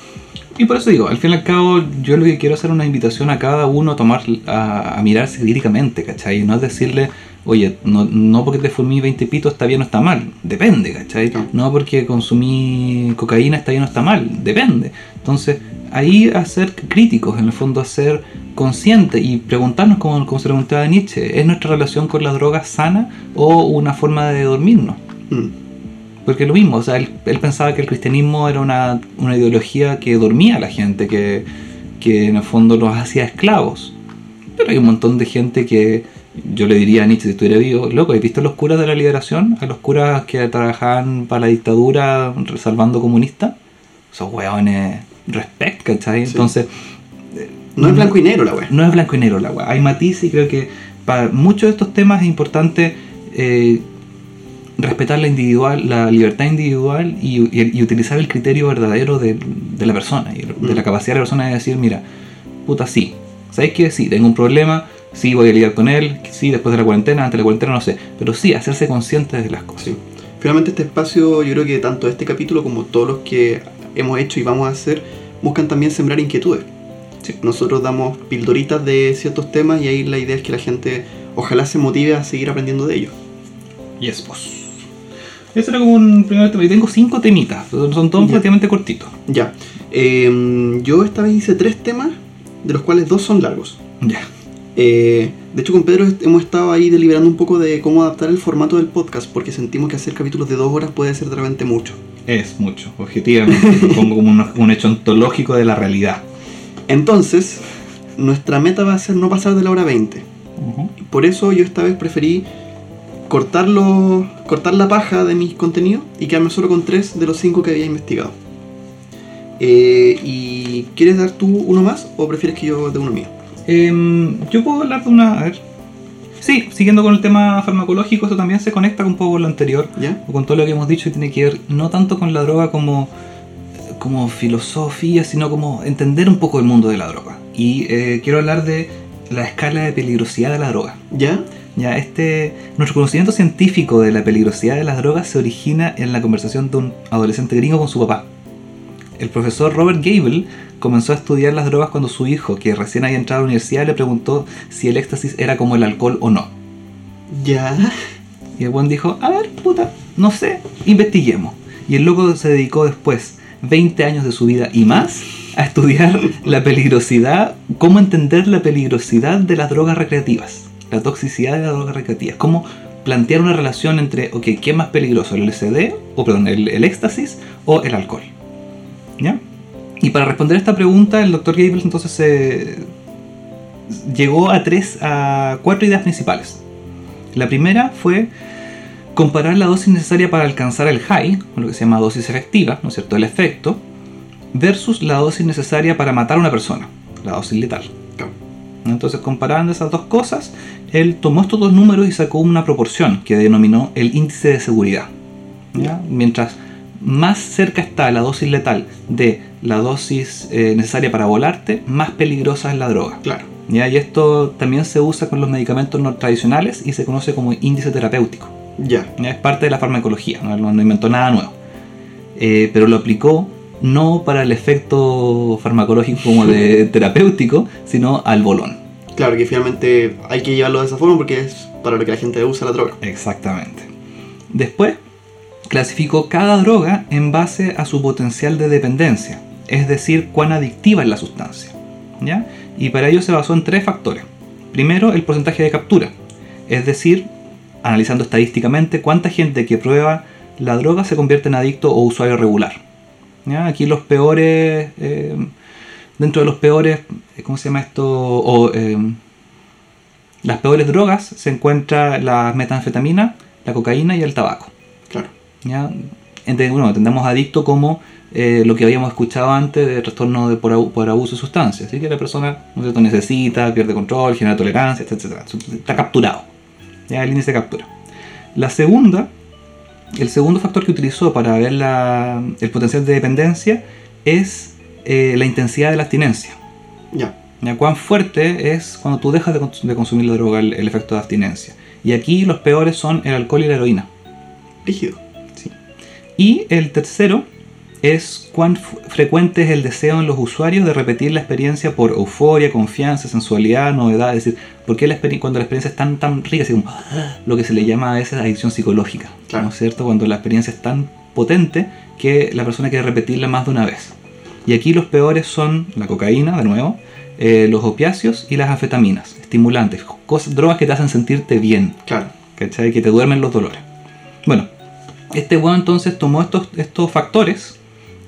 S4: Y por eso digo, al fin y al cabo, yo lo que quiero hacer es una invitación a cada uno a tomar, a, a mirarse críticamente, ¿cachai? No es decirle, oye, no, no porque te fumí 20 pitos está bien o está mal, depende, ¿cachai?
S3: Claro.
S4: No porque consumí cocaína está bien o está mal, depende. Entonces, ahí hacer críticos, en el fondo, hacer conscientes y preguntarnos, como, como se preguntaba Nietzsche, ¿es nuestra relación con las drogas sana o una forma de dormirnos?
S3: Mm.
S4: Porque lo mismo, o sea, él, él pensaba que el cristianismo era una, una ideología que dormía a la gente, que, que en el fondo los hacía esclavos. Pero hay un montón de gente que, yo le diría a Nietzsche si estuviera vivo, loco, ¿has visto a los curas de la liberación? A los curas que trabajaban para la dictadura salvando comunistas. Esos hueones, respect, ¿cachai?
S3: Sí.
S4: Entonces,
S3: No es blanco y negro la wea.
S4: no es blanco y negro la weá. Hay matices y creo que para muchos de estos temas es importante eh, respetar la individual, la libertad individual y, y- y utilizar el criterio verdadero de, de la persona y de la
S3: Mm.
S4: capacidad de la persona de decir, mira, puta sí, ¿sabes qué? Sí, tengo un problema, sí voy a lidiar con él, sí después de la cuarentena, antes de la cuarentena, no sé, pero sí hacerse conscientes de las cosas.
S3: Sí. Finalmente este espacio, yo creo que tanto este capítulo como todos los que hemos hecho y vamos a hacer, buscan también sembrar inquietudes.
S4: Sí.
S3: Nosotros damos pildoritas de ciertos temas y ahí la idea es que la gente ojalá se motive a seguir aprendiendo de ellos.
S4: Yes, boss. Ese era como un primer tema. Y tengo cinco temitas, son todos
S3: Ya.
S4: relativamente cortitos.
S3: Ya. Em, yo esta vez hice tres temas, de los cuales dos son largos.
S4: Ya.
S3: Eh, de hecho, con Pedro hemos estado ahí deliberando un poco de cómo adaptar el formato del podcast, porque sentimos que hacer capítulos de dos horas puede ser de repente mucho.
S4: Es mucho, objetivamente. Lo pongo como un, un hecho ontológico de la realidad.
S3: Entonces, nuestra meta va a ser no pasar de la hora 20. Por eso yo esta vez preferí cortarlo, cortar la paja de mis contenidos y quedarme solo con tres de los cinco que había investigado. Eh, ¿Y quieres dar tú uno más o prefieres que yo dé uno mío?
S4: Em, yo puedo hablar de una. A ver. Sí, siguiendo con el tema farmacológico, esto también se conecta un poco con lo anterior,
S3: ¿Ya?
S4: o con todo lo que hemos dicho y tiene que ver no tanto con la droga como, como filosofía, sino como entender un poco el mundo de la droga. Y eh, quiero hablar de la escala de peligrosidad de la droga.
S3: ¿Ya?
S4: Ya, este, nuestro conocimiento científico de la peligrosidad de las drogas se origina en la conversación de un adolescente gringo con su papá. El profesor Robert Gable comenzó a estudiar las drogas cuando su hijo, que recién había entrado a la universidad, le preguntó si el éxtasis era como el alcohol o no.
S3: ¿Ya?
S4: Y el buen dijo, a ver, puta, no sé, investiguemos. Y el loco se dedicó después 20 años de su vida y más a estudiar la peligrosidad, cómo entender la peligrosidad de las drogas recreativas, la toxicidad de las drogas recreativas, cómo plantear una relación entre, ok, ¿qué es más peligroso, el LSD, o perdón, el, el éxtasis o el alcohol? ¿Ya? Y para responder esta pregunta, el doctor Gables entonces llegó a tres, a cuatro ideas principales. La primera fue comparar la dosis necesaria para alcanzar el high, lo que se llama dosis efectiva, ¿no es cierto?, el efecto, versus la dosis necesaria para matar a una persona, la dosis letal. Entonces, comparando esas dos cosas, él tomó estos dos números y sacó una proporción que denominó el índice de seguridad. ¿ya? Mientras más cerca está la dosis letal de la dosis eh, necesaria para volarte, más peligrosa es la droga.
S3: Claro.
S4: ¿ya? Y esto también se usa con los medicamentos no tradicionales y se conoce como índice terapéutico.
S3: Ya.
S4: ¿ya? Es parte de la farmacología, no, inventó nada nuevo. Eh, pero lo aplicó no para el efecto farmacológico como de terapéutico, sino al bolón.
S3: Claro que finalmente hay que llevarlo de esa forma porque es para lo que la gente usa la droga.
S4: Exactamente. Después clasificó cada droga en base a su potencial de dependencia, es decir, cuán adictiva es la sustancia. ¿ya? Y para ello se basó en tres factores. Primero, el porcentaje de captura, es decir, analizando estadísticamente cuánta gente que prueba la droga se convierte en adicto o usuario regular. ¿ya? Aquí los peores, eh, dentro de los peores, eh, ¿cómo se llama esto? O, eh, las peores drogas se encuentra la metanfetamina, la cocaína y el tabaco. ¿Ya? Bueno, entendemos adicto como eh, lo que habíamos escuchado antes de trastorno de por, abu- por abuso de sustancias. Así que la persona necesita, pierde control, genera tolerancia, etc. Está capturado. ¿ya? El índice de captura. La segunda, el segundo factor que utilizó para ver la- el potencial de dependencia es eh, la intensidad de la abstinencia.
S3: Ya.
S4: ¿Ya? Cuán fuerte es cuando tú dejas de, cons- de consumir la droga el, el efecto de abstinencia. Y aquí los peores son el alcohol y la heroína.
S3: Rígido.
S4: Y el tercero es cuán frecuente es el deseo en los usuarios de repetir la experiencia por euforia, confianza, sensualidad, novedad. Es decir, la experi- cuando la experiencia es tan, tan rica, así como lo que se le llama a veces adicción psicológica.
S3: Claro.
S4: ¿No es cierto? Cuando la experiencia es tan potente que la persona quiere repetirla más de una vez. Y aquí los peores son la cocaína, de nuevo, eh, los opiáceos y las anfetaminas, estimulantes, cosas, drogas que te hacen sentirte bien.
S3: Claro.
S4: ¿cachai? Que te duermen los dolores. Bueno, este weón entonces tomó estos, estos factores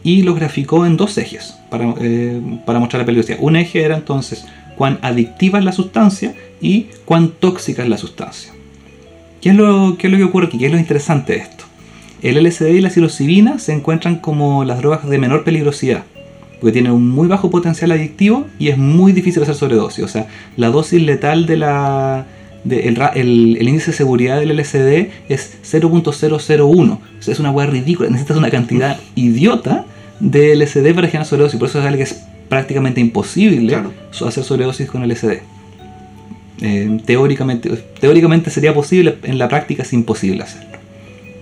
S4: y los graficó en dos ejes para, eh, para mostrar la peligrosidad. Un eje era entonces cuán adictiva es la sustancia y cuán tóxica es la sustancia. ¿Qué es lo, qué es lo que ocurre aquí? ¿Qué es lo interesante de esto? El LSD y la psilocibina se encuentran como las drogas de menor peligrosidad, porque tienen un muy bajo potencial adictivo y es muy difícil hacer sobredosis. O sea, la dosis letal de la, de- el, ra- el- el índice de seguridad del LSD es 0.001. O sea, es una hueá ridícula. Necesitas una cantidad idiota de LSD para generar sobredosis. Por eso es algo que es prácticamente imposible
S3: Claro.
S4: hacer sobredosis con LSD. Eh, teóricamente, teóricamente sería posible, en la práctica es imposible hacerlo.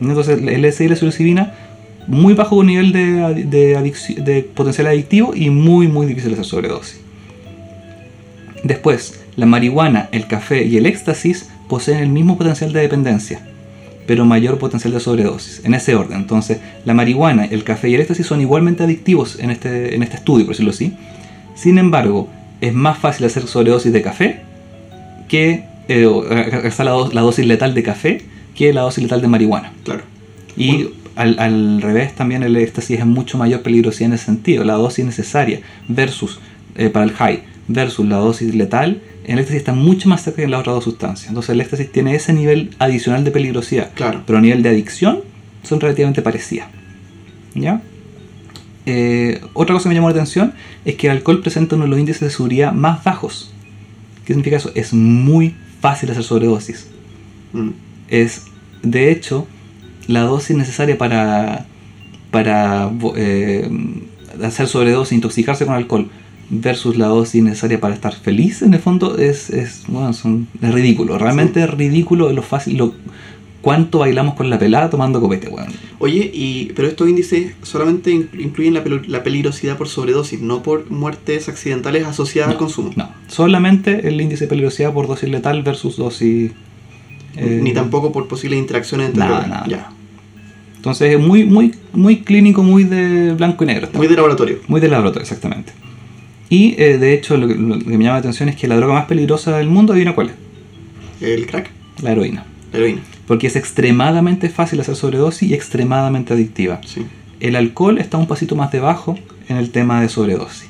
S4: Entonces, el LSD y la psilocibina, muy bajo nivel de potencial adictivo y muy, muy difícil hacer sobredosis. Después, la marihuana, el café y el éxtasis poseen el mismo potencial de dependencia, pero mayor potencial de sobredosis, en ese orden. Entonces, la marihuana, el café y el éxtasis son igualmente adictivos en este, en este estudio, por decirlo así. Sin embargo, es más fácil hacer sobredosis de café que eh, la, do- la dosis letal de café que la dosis letal de marihuana.
S3: Claro.
S4: Y al, al revés también el éxtasis es mucho mayor peligrosidad en ese sentido. La dosis necesaria versus eh, para el high versus la dosis letal, el éxtasis está mucho más cerca que en las otras dos sustancias. Entonces el éxtasis tiene ese nivel adicional de peligrosidad.
S3: Claro.
S4: Pero a nivel de adicción son relativamente parecidas. ¿Ya? Eh, otra cosa que me llamó la atención es que el alcohol presenta uno de los índices de seguridad más bajos. ¿Qué significa eso? Es muy fácil hacer sobredosis.
S3: Mm.
S4: Es, de hecho, la dosis necesaria para, para eh, hacer sobredosis, intoxicarse con alcohol, versus la dosis necesaria para estar feliz, en el fondo, es, es, bueno, son- es ridículo. Realmente es ridículo lo fácil, lo, cuánto bailamos con la pelada tomando copete, weón.
S3: Oye, y, pero estos índices solamente in- incluyen la, la peligrosidad por sobredosis, no por muertes accidentales asociadas al consumo.
S4: No, solamente el índice de peligrosidad por dosis letal versus dosis... eh,
S3: Ni tampoco por posibles interacciones entre
S4: Nada, nada.
S3: Ya.
S4: Entonces es muy, muy, muy clínico, muy de blanco y negro.
S3: Muy de laboratorio.
S4: Muy de laboratorio, exactamente. Y eh, de hecho, lo que, lo que me llama la atención es que la droga más peligrosa del mundo, adivina cuál es:
S3: El crack,
S4: la heroína.
S3: la heroína.
S4: Porque es extremadamente fácil hacer sobredosis y extremadamente adictiva.
S3: Sí.
S4: El alcohol está un pasito más debajo en el tema de sobredosis.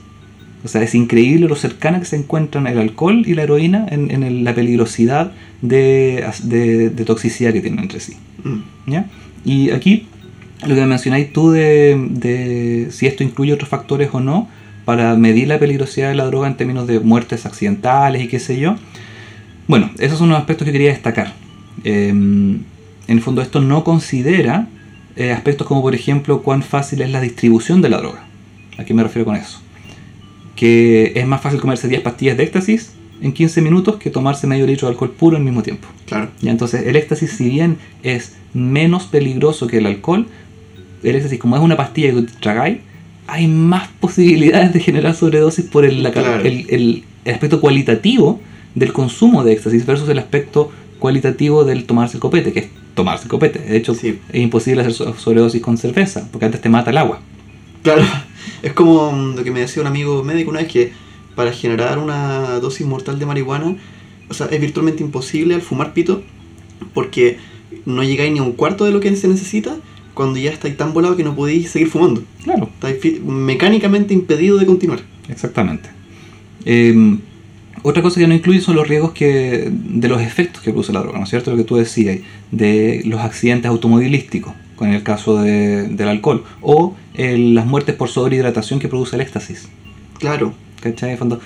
S4: O sea, es increíble lo cercana que se encuentran el alcohol y la heroína en, en el- la peligrosidad de, de- de toxicidad que tienen entre sí.
S3: Mm.
S4: ¿ya? Y aquí lo que mencionáis tú de, de si esto incluye otros factores o no para medir la peligrosidad de la droga en términos de muertes accidentales y qué sé yo. Bueno, esos son los aspectos que quería destacar. Eh, en el fondo esto no considera eh, aspectos como por ejemplo cuán fácil es la distribución de la droga. ¿A qué me refiero con eso? Que es más fácil comerse 10 pastillas de éxtasis en 15 minutos que tomarse medio litro de alcohol puro al mismo tiempo.
S3: Claro.
S4: Y entonces el éxtasis, si bien es menos peligroso que el alcohol, el éxtasis, como es una pastilla que tragáis, hay más posibilidades de generar sobredosis por el, la ca-
S3: Claro.
S4: el- el- el aspecto cualitativo del consumo de éxtasis versus el aspecto cualitativo del tomarse el copete, que es tomarse el copete. De hecho,
S3: Sí.
S4: es imposible hacer so- sobredosis con cerveza, porque antes te mata el agua.
S3: Claro, es como mm, lo que me decía un amigo médico una vez que para generar una dosis mortal de marihuana, o sea, es virtualmente imposible al fumar pito porque no llegáis ni a un cuarto de lo que se necesita cuando ya estáis tan volado que no podéis seguir fumando.
S4: Claro,
S3: Estáis mecánicamente impedido de continuar.
S4: exactamente. Eh, otra cosa que no incluye son los riesgos que, de los efectos que produce la droga, ¿no es cierto? Lo que tú decías, de los accidentes automovilísticos, con el caso de- del alcohol, o las muertes por sobrehidratación que produce el éxtasis.
S3: Claro,
S4: ¿Cachai? En fondo,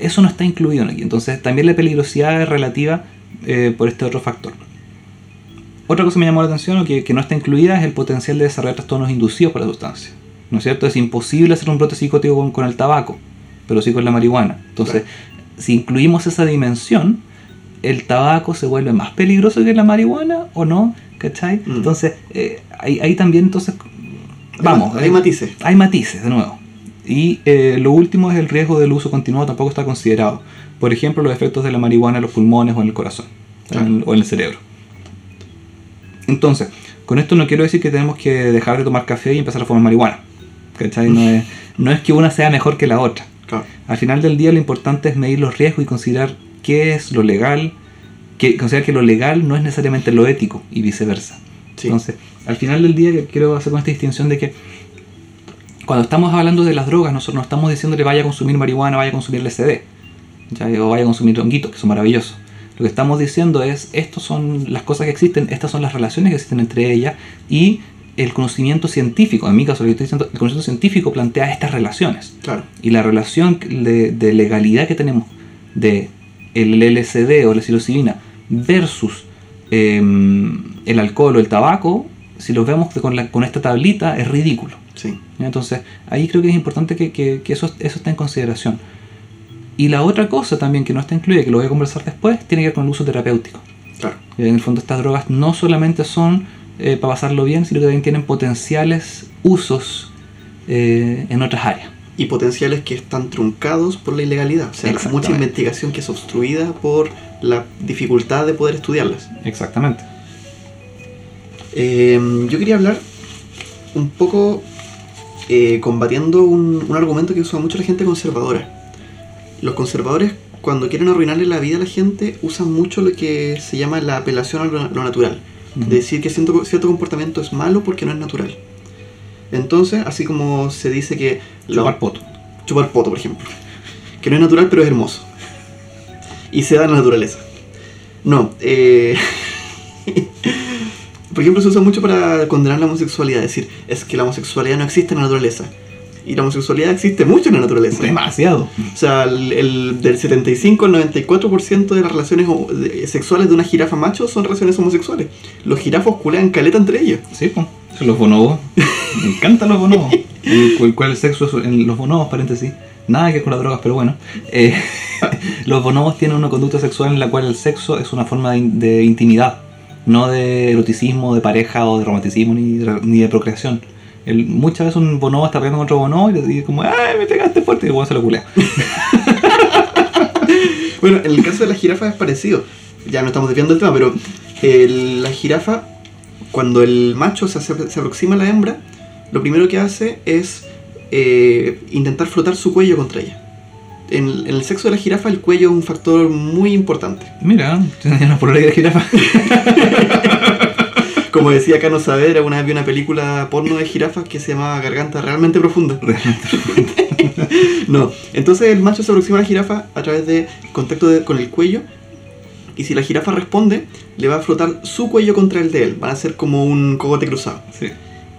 S4: eso no está incluido aquí. Entonces, también la peligrosidad es relativa eh, por este otro factor. Otra cosa que me llamó la atención o que, que no está incluida es el potencial de desarrollar trastornos inducidos por la sustancia. ¿No es cierto? Es imposible hacer un brote psicótico con, con el tabaco, pero sí con la marihuana. Entonces, si incluimos esa dimensión, ¿el tabaco se vuelve más peligroso que la marihuana o no? ¿Cachai?
S3: Mm.
S4: Entonces, eh, ahí, ahí también, entonces, vamos.
S3: hay matices.
S4: hay matices, de nuevo. Y eh, lo último es el riesgo del uso continuado, tampoco está considerado. Por ejemplo, los efectos de la marihuana en los pulmones o en el corazón,
S3: Claro.
S4: en- o en el cerebro. Entonces, con esto no quiero decir que tenemos que dejar de tomar café y empezar a fumar marihuana. ¿Cachai? No es, no es que una sea mejor que la otra.
S3: Claro.
S4: Al final del día lo importante es medir los riesgos y considerar qué es lo legal, que, considerar que lo legal no es necesariamente lo ético y viceversa.
S3: Sí.
S4: Entonces, al final del día quiero hacer con esta distinción de que cuando estamos hablando de las drogas, nosotros no estamos diciéndole vaya a consumir marihuana, vaya a consumir LSD, ¿ya? o vaya a consumir honguitos, que son maravillosos. Lo que estamos diciendo es, estas son las cosas que existen, estas son las relaciones que existen entre ellas y el conocimiento científico, en mi caso lo que estoy diciendo, el conocimiento científico plantea estas relaciones.
S3: Claro.
S4: Y la relación de, de legalidad que tenemos de el LSD o la psilocibina versus eh, el alcohol o el tabaco, si lo vemos con, la- con esta tablita, es ridículo.
S3: Sí.
S4: Entonces, ahí creo que es importante que, que- que eso, eso esté en consideración. Y la otra cosa también que no está incluida, que lo voy a conversar después, tiene que ver con el uso terapéutico.
S3: Claro.
S4: En el fondo estas drogas no solamente son eh, para pasarlo bien, sino que también tienen potenciales usos eh, en otras áreas.
S3: Y potenciales que están truncados por la ilegalidad. O sea, mucha investigación que es obstruida por la dificultad de poder estudiarlas.
S4: Exactamente.
S3: Eh, yo quería hablar un poco eh, combatiendo un, un argumento que usa mucho la gente conservadora. Los conservadores, cuando quieren arruinarle la vida a la gente, usan mucho lo que se llama la apelación a lo, lo natural. De decir que cierto, cierto comportamiento es malo porque no es natural. Entonces, así como se dice que... lo-
S4: Chupar poto.
S3: chupar poto, por ejemplo. Que no es natural, pero es hermoso. Y se da en la naturaleza. No, eh... por ejemplo, se usa mucho para condenar la homosexualidad. Decir, es que la homosexualidad no existe en la naturaleza. Y la homosexualidad existe mucho en la naturaleza.
S4: Demasiado.
S3: O sea, el, el- del 75 al 94% de las relaciones sexuales de una jirafa macho son relaciones homosexuales. Los jirafos culean caleta entre ellos.
S4: Sí, pues. Los bonobos. Me encantan los bonobos. El, cual- el sexo es en los bonobos, paréntesis. Nada que con las drogas, pero bueno. Eh, los bonobos tienen una conducta sexual en la cual el sexo es una forma de intimidad, no de eroticismo, de pareja o de romanticismo ni de, ni de procreación. El- muchas veces un bonobo está pegando con otro bonobo y dice como, ¡ay, me pegaste fuerte! Y el se lo culea.
S3: Bueno, en el caso de la jirafa es parecido. Ya no estamos desviando del tema, pero el- la jirafa, cuando el macho se, se aproxima a la hembra, lo primero que hace es eh, intentar frotar su cuello contra ella. En, en el sexo de la jirafa el cuello es un factor muy importante.
S4: Mira, tenía una polola de jirafa.
S3: Como decía Cano Saavedra, una vez vi una película porno de jirafas que se llamaba Garganta Realmente Profunda. No, entonces el macho se aproxima a la jirafa a través de contacto de- con el cuello y si la jirafa responde, le va a frotar su cuello contra el de él. Van a ser como un cogote cruzado.
S4: Sí.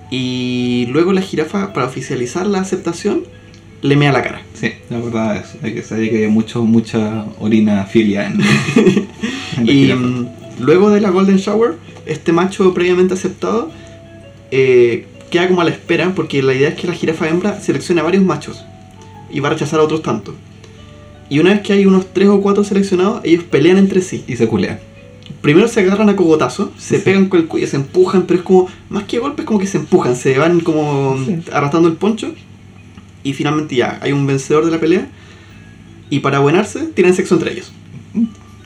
S3: Y luego la jirafa, para oficializar la aceptación, le mea la cara.
S4: Sí, la verdad es hay que sabía que había mucho, mucha orina filia en, en la
S3: Y luego de la Golden Shower, este macho previamente aceptado eh, queda como a la espera, porque la idea es que la jirafa hembra seleccione a varios machos y va a rechazar a otros tantos. Y una vez que hay unos tres o cuatro seleccionados, ellos pelean entre sí.
S4: Y se culean.
S3: Primero se agarran a cogotazo, se
S4: Sí.
S3: pegan con el cuello, se empujan, pero es como, más que golpes, como que se empujan, se van como
S4: Sí.
S3: arrastrando el poncho. Y finalmente ya, hay un vencedor de la pelea. Y para buenarse, tienen sexo entre ellos.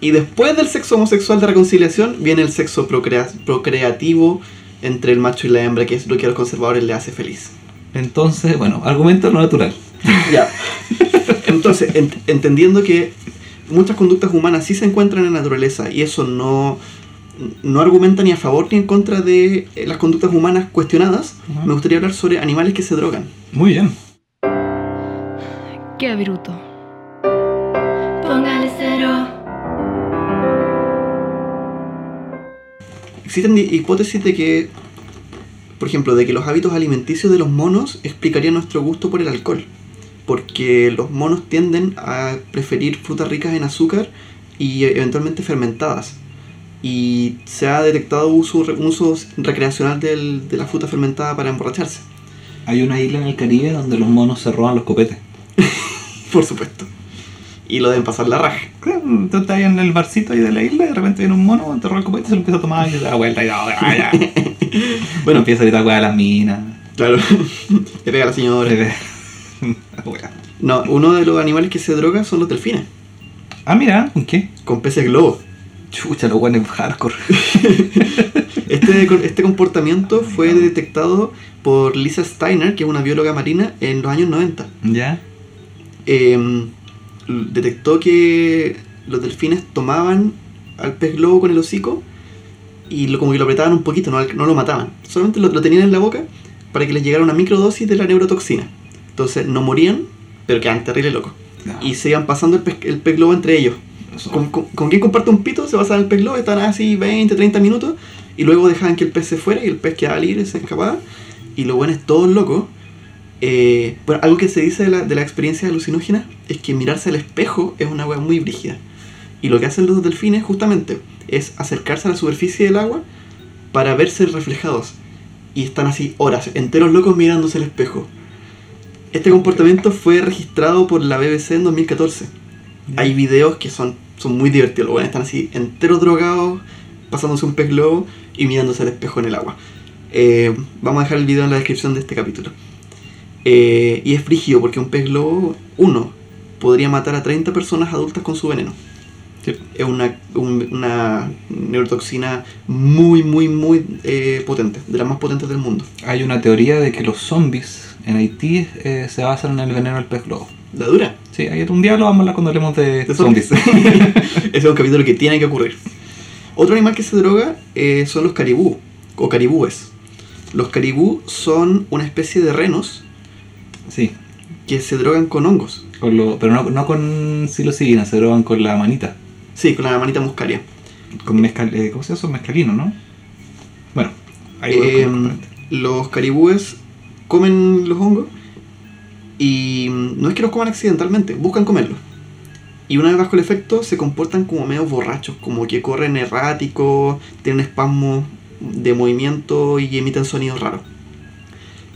S3: Y después del sexo homosexual de reconciliación viene el sexo procrea- procreativo entre el macho y la hembra, que es lo que a los conservadores le hace feliz.
S4: Entonces, bueno, argumento no natural.
S3: Ya. Entonces, ent- entendiendo que muchas conductas humanas sí se encuentran en la naturaleza y eso no, no argumenta ni a favor ni en contra de eh, las conductas humanas cuestionadas, me gustaría hablar sobre animales que se drogan.
S4: Muy bien.
S6: Qué bruto.
S3: Existen hipótesis de que, por ejemplo, de que los hábitos alimenticios de los monos explicarían nuestro gusto por el alcohol. Porque los monos tienden a preferir frutas ricas en azúcar y eh, eventualmente fermentadas. Y se ha detectado uso, recreacional del- de la fruta fermentada para emborracharse.
S4: Hay una isla en el Caribe donde los monos se roban los copetes.
S3: Por supuesto. Y lo deben pasar la raja.
S4: Tú estás ahí en el barcito ahí de la isla y de repente viene un mono, te roba el copete, se lo empieza a tomar y se da vuelta y ya, ya. Bueno,
S3: Bueno,
S4: empieza a gritar weá a las minas.
S3: claro. Le pega a la señora.
S4: Weá.
S3: No, uno de los animales que se droga son los delfines.
S4: ah, mira, ¿con qué?
S3: Con peces globos.
S4: Chucha, los weones hardcore.
S3: Este, este comportamiento fue detectado por Lisa Steiner, que es una bióloga marina, en los años 90.
S4: ¿Ya?
S3: Eh, detectó que los delfines tomaban al pez globo con el hocico y lo, como que lo apretaban un poquito, no, no lo mataban. Solamente lo, lo tenían en la boca para que les llegara una microdosis de la neurotoxina. Entonces no morían, pero quedaban terrible locos. Y se iban pasando el pez, el pez globo entre ellos. ¿Con, con, con quién comparte un pito? Se pasaban el pez globo, estaban así 20, 30 minutos y luego dejaban que el pez se fuera y el pez quedaba libre, se escapaba. Y lo bueno es todos locos. Eh, bueno, algo que se dice de la, de la experiencia alucinógena es que mirarse al espejo es una wea muy brígida. Y lo que hacen los delfines justamente es acercarse a la superficie del agua para verse reflejados. Y están así horas, enteros locos mirándose al espejo. Este comportamiento fue registrado por la BBC en 2014. Hay videos que son, son muy divertidos. Los buenos están así enteros drogados, pasándose un pez globo y mirándose al espejo en el agua. Eh, vamos a dejar el video en la descripción de este capítulo. Eh, y es frígido porque un pez globo, uno, podría matar a 30 personas adultas con su veneno.
S4: Sí.
S3: Es una, un- una neurotoxina muy, muy, muy eh, potente, de las más potentes del mundo.
S4: Hay una teoría de que los zombies en Haití eh, se basan en el veneno del pez globo.
S3: La dura.
S4: Sí, hay un día lo vamos a hablar cuando hablemos de,
S3: De
S4: zombies.
S3: Ese es un capítulo que tiene que ocurrir. Otro animal que se droga eh, son los caribú o caribúes. Los caribú son una especie de renos
S4: sí,
S3: que se drogan con hongos.
S4: con lo, pero no, no con psilocibina, se drogan con la manita.
S3: Sí, con la manita muscaria.
S4: Con mezcal, eh, ¿Cómo se llama eso? Mezcalino, ¿no? Bueno, ahí
S3: Eh, los caribúes comen los hongos y mm, no es que los coman accidentalmente, buscan comerlos. Y una vez bajo el efecto se comportan como medio borrachos, como que corren erráticos, tienen espasmos de movimiento y emiten sonidos raros.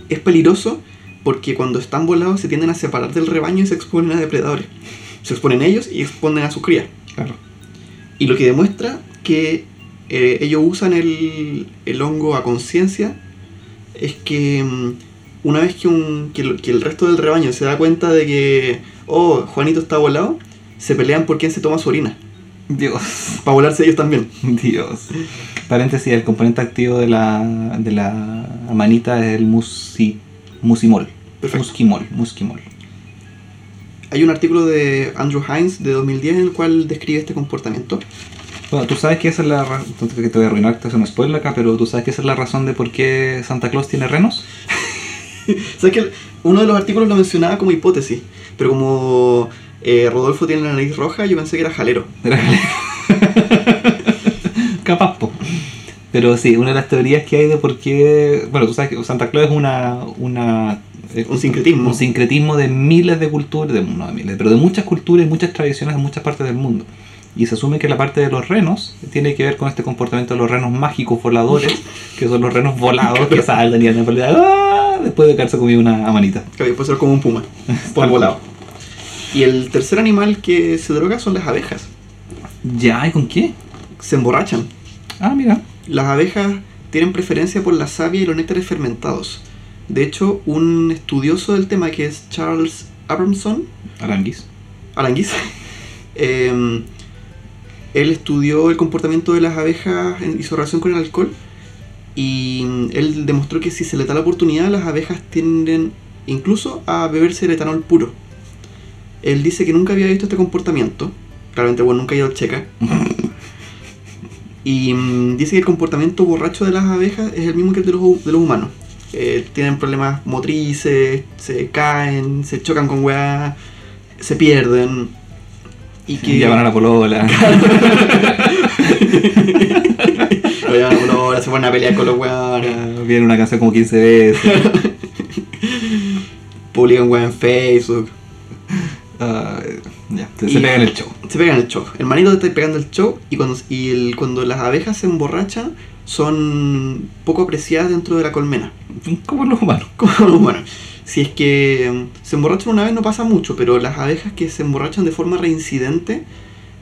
S3: Es peligroso porque cuando están volados se tienden a separar del rebaño y se exponen a depredadores. Se exponen ellos y exponen a sus crías.
S4: Claro.
S3: Y lo que demuestra que eh, ellos usan el, el hongo a conciencia es que mm, una vez que, un, que el resto del rebaño se da cuenta de que, oh, Juanito está volado, se pelean por quién se toma su orina.
S4: Dios,
S3: Para volarse ellos también.
S4: Dios. Paréntesis, el componente activo de la, de la manita es el musi, musimol.
S3: Perfecto.
S4: Musquimol, musquimol.
S3: Hay un artículo de Andrew Hines de 2010 en el cual describe este comportamiento.
S4: Bueno, tú sabes que esa es la razón, que te voy a arruinar, un spoiler acá, pero tú sabes que esa es la razón de por qué Santa Claus tiene renos.
S3: ¿Sabes que uno de los artículos lo mencionaba como hipótesis? Pero como eh, Rodolfo tiene la nariz roja, yo pensé que era jalero.
S4: Era- Capaz, po. Pero sí, una de las teorías que hay de por qué. Bueno, tú sabes que Santa Claus es una. una eh,
S3: Un sincretismo.
S4: un sincretismo de miles de culturas, de, no de miles, pero de muchas culturas y muchas tradiciones de muchas partes del mundo. Y se asume que la parte de los renos tiene que ver con este comportamiento de los renos mágicos voladores, que son los renos volados que saltan y andan por ¡Ah! después de caerse comido una manita.
S3: Que puede ser como un puma. Por volado. Y el tercer animal que se droga son las abejas.
S4: ¿Ya? ¿Y con qué?
S3: Se emborrachan.
S4: Ah, mira.
S3: Las abejas tienen preferencia por la savia y los néctares fermentados. De hecho, un estudioso del tema que es Charles Abramson,
S4: Aranguis.
S3: Aranguis, em, él estudió el comportamiento de las abejas y su relación con el alcohol y mm, él demostró que si se le da la oportunidad las abejas tienden incluso a beberse el etanol puro. Él dice que nunca había visto este comportamiento, claramente bueno, nunca ha ido al checa. Y mm, dice que el comportamiento borracho de las abejas es el mismo que el de los, de los humanos. Eh, tienen problemas motrices, se caen, se chocan con weá, se pierden. Y que.
S4: Llaman a la polola.
S3: A una hora, se ponen a pelear con los weones,
S4: Viene una canción como 15 veces.
S3: publican weá en Facebook.
S4: Ah, ya, se,
S3: Y-
S4: se pega en el show.
S3: Se pegan el show. El manito te está pegando el show y cuando, y el- cuando las abejas se emborrachan son poco apreciadas dentro de la colmena.
S4: Como los humanos.
S3: Como, bueno, si es que mm, se emborrachan una vez no pasa mucho, pero las abejas que se emborrachan de forma reincidente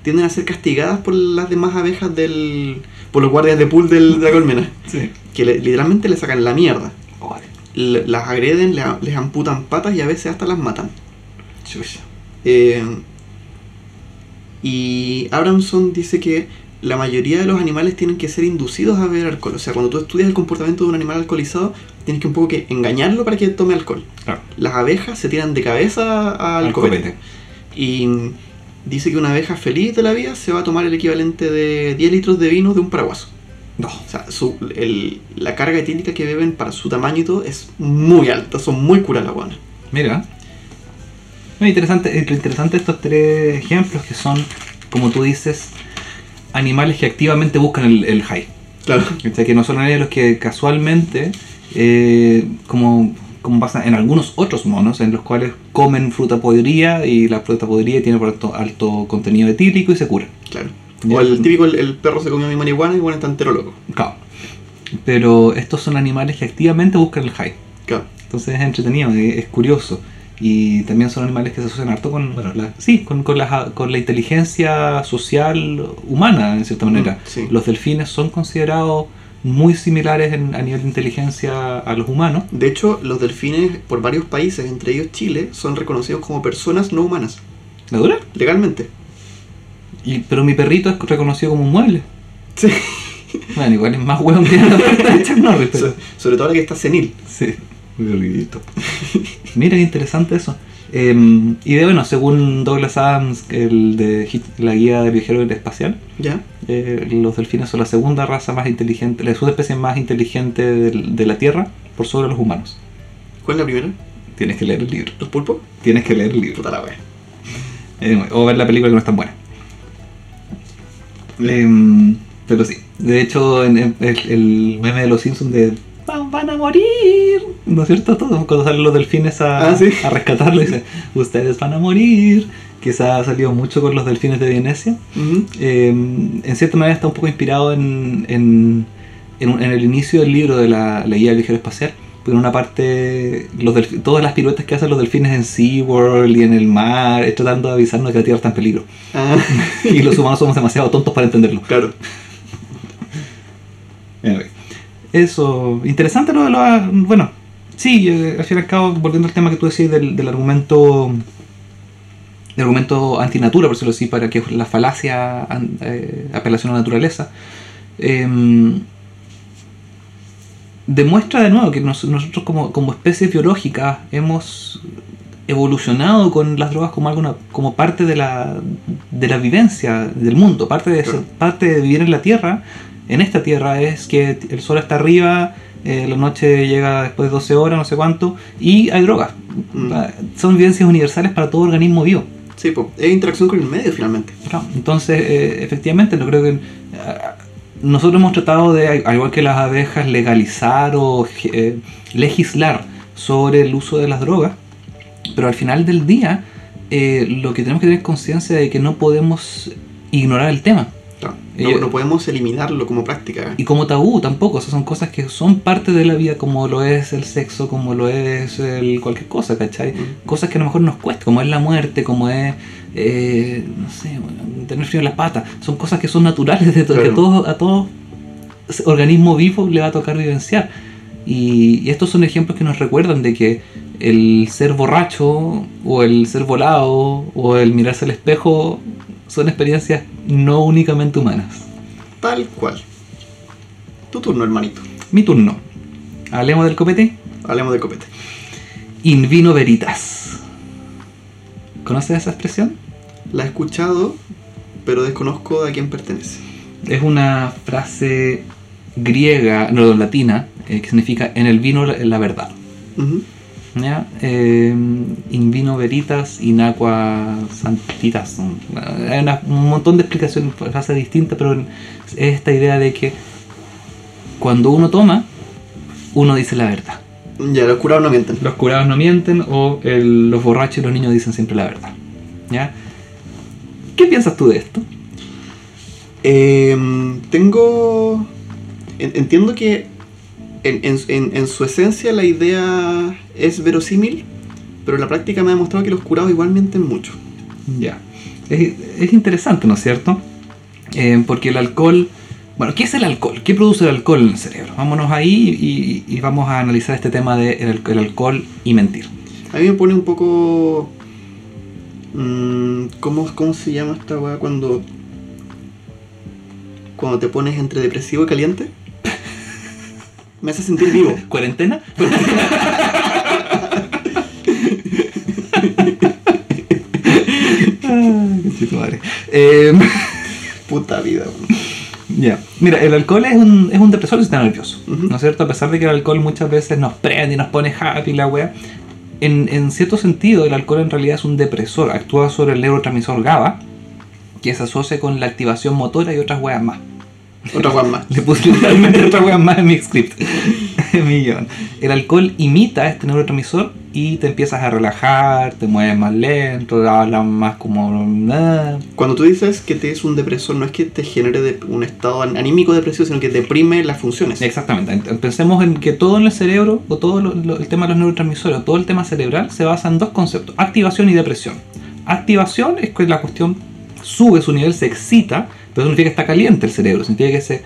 S3: tienden a ser castigadas por las demás abejas del. por los guardias de pool del- de la colmena.
S4: Sí.
S3: Que le- literalmente le sacan la mierda. Las agreden, le- les amputan patas y a veces hasta las matan. Eh, y Abramson dice que la mayoría de los animales tienen que ser inducidos a beber alcohol. O sea, cuando tú estudias el comportamiento de un animal alcoholizado, tienes que un poco que engañarlo para que tome alcohol. Las abejas se tiran de cabeza al,
S4: Al
S3: copete.
S4: copete.
S3: Y dice que una abeja feliz de la vida se va a tomar el equivalente de 10 litros de vino de un paraguaso.
S4: No.
S3: O sea, su- el- la carga etílica que beben para su tamaño y todo es muy alta. Son muy curas las guanas.
S4: Mira. Muy interesante, eh, lo interesante de estos tres ejemplos que son, como tú dices, animales que activamente buscan el, el high.
S3: Claro.
S4: O sea, que no son los que casualmente, eh, como, como pasa en algunos otros monos, en los cuales comen fruta podrida y la fruta podrida tiene por alto, alto contenido etílico y se cura.
S3: Claro. O el típico, el, el perro se comió mi marihuana y bueno, está entero loco.
S4: Claro. Pero estos son animales que activamente buscan el high.
S3: Claro.
S4: Entonces es entretenido, es curioso. Y también son animales que se asocian harto con, bueno, la, sí, con, con, la, con la inteligencia social humana, en cierta manera.
S3: Mm, sí.
S4: Los delfines son considerados muy similares en- a nivel de inteligencia a los humanos.
S3: De hecho, los delfines por varios países, entre ellos Chile, son reconocidos como personas no humanas,
S4: ¿La dura?
S3: legalmente.
S4: Y, pero mi perrito es reconocido como un mueble.
S3: Sí.
S4: Bueno, igual es más hueón que la puerta de Chuck Norris, pero...
S3: So- sobre todo la que está senil.
S4: Sí, muy olvidito. Mira qué interesante eso. Eh, y de bueno, según Douglas Adams, el de la guía del viajero espacial,
S3: ¿Ya?
S4: eh, los delfines son la segunda raza más inteligente, la segunda especie más inteligente de, la Tierra por sobre los humanos.
S3: ¿Cuál es la primera?
S4: Tienes que leer el libro.
S3: ¿Los pulpos?
S4: Tienes que leer el libro.
S3: Puta la wea.
S4: Eh, o ver la película que no es tan buena. Em, pero sí, de hecho, en, en- el, el meme de los Simpsons de "Van- van a morir, ¿no es cierto? Todo, cuando salen los delfines a,
S3: Ah, sí.
S4: a rescatarlo, dice, ustedes van a morir. Quizá ha salido mucho con los delfines de Venecia. Em, en cierta manera está un poco inspirado en, en, en un- en el inicio del libro de la, la guía del viajero espacial. Porque en una parte, los todas las piruetas que hacen los delfines en SeaWorld y en el mar, es tratando de avisarnos que la Tierra está en peligro.
S3: Ah,
S4: Y los humanos somos demasiado tontos para entenderlo.
S3: claro.
S4: Anyway. Eso, interesante lo de los... Bueno, sí, eh, al fin y al cabo, volviendo al tema que tú decís del, del argumento... El argumento antinatura, por decirlo así, para que la falacia eh, apelación a la naturaleza, em, demuestra de nuevo que nos- nosotros como, como especies biológicas hemos evolucionado con las drogas como alguna como parte de la, de la vivencia del mundo, parte de,
S3: Claro.
S4: parte de vivir en la Tierra, en esta Tierra es que el sol está arriba, eh, la noche llega después de 12 horas, no sé cuánto, y hay drogas.
S3: Mm.
S4: Ah, Son vivencias universales para todo organismo vivo.
S3: Sí, pues, es interacción con el medio finalmente.
S4: Claro, Entonces, eh, efectivamente, yo creo que ah, nosotros hemos tratado de, al igual que las abejas, legalizar o eh, legislar sobre el uso de las drogas, pero al final del día eh, lo que tenemos que tener conciencia de que no podemos ignorar el tema.
S3: Claro. No,
S4: Eh,
S3: no podemos eliminarlo como práctica.
S4: Y como tabú tampoco, o sea, son cosas que son parte de la vida, como lo es el sexo, como lo es el cualquier cosa, ¿cachai?
S3: Mm.
S4: Cosas que a lo mejor nos cuesta, como es la muerte, como es, eh, no sé, tener frío en las patas. Son cosas que son naturales, de to- que
S3: Claro.
S4: a todo, a organismo vivo le va a tocar vivenciar. Y, y estos son ejemplos que nos recuerdan de que el ser borracho, o el ser volado, o el mirarse al espejo, son experiencias no únicamente humanas.
S3: Tal cual. Tu turno, hermanito.
S4: Mi turno. Hablemos del copete.
S3: Hablemos de copete.
S4: In vino veritas. ¿Conoces esa expresión?
S3: La he escuchado, pero desconozco a quién pertenece.
S4: Es una frase griega, no, latina, eh, que significa en el vino la, la verdad.
S3: Ujú.
S4: ¿Ya? Eh, in vino veritas, in aqua santitas. Hay una- un montón de explicaciones, frases distintas, pero es esta idea de que cuando uno toma, uno dice la verdad.
S3: Ya, los curados no mienten.
S4: Los curados no mienten o el- los borrachos y los niños dicen siempre la verdad. ¿Ya? ¿Qué piensas tú de esto?
S3: Em, tengo. en- entiendo que en, en- en- en su esencia la idea es verosímil, pero la práctica me ha demostrado que los curados igual mienten mucho.
S4: Ya. Es, es interesante, ¿no es cierto? Eh, porque el alcohol. Bueno, ¿qué es el alcohol? ¿Qué produce el alcohol en el cerebro? Vámonos ahí y, y vamos a analizar este tema de el, el alcohol y mentir.
S3: A mí me pone un poco. mm, ¿cómo, ¿Cómo se llama esta weá cuando. cuando te pones entre depresivo y caliente? Me hace sentir vivo.
S4: ¿Cuarentena? Ay, madre. Eh,
S3: Puta vida.
S4: Ya. Mira, el alcohol es un, es un depresor del sistema nervioso. ¿No es cierto? A pesar de que el alcohol muchas veces nos prende y nos pone happy la wea. En, en cierto sentido, el alcohol en realidad es un depresor. Actúa sobre el neurotransmisor GABA, que se asocia con la activación motora y otras weas más.
S3: Otra weá más.
S4: Le puse literalmente otras weas más en mi script. en mi guion. El alcohol imita este neurotransmisor y te empiezas a relajar, te mueves más lento, hablas más como...
S3: Cuando tú dices que te es un depresor, no es que te genere un estado an- anímico depresivo, sino que deprime las funciones.
S4: Exactamente. Ent- Pensemos en que todo en el cerebro, o todo lo- lo- el tema de los neurotransmisores, o todo el tema cerebral, se basa en dos conceptos, activación y depresión. Activación es que la cuestión sube su nivel, se excita, pero eso no significa que está caliente el cerebro, significa que se,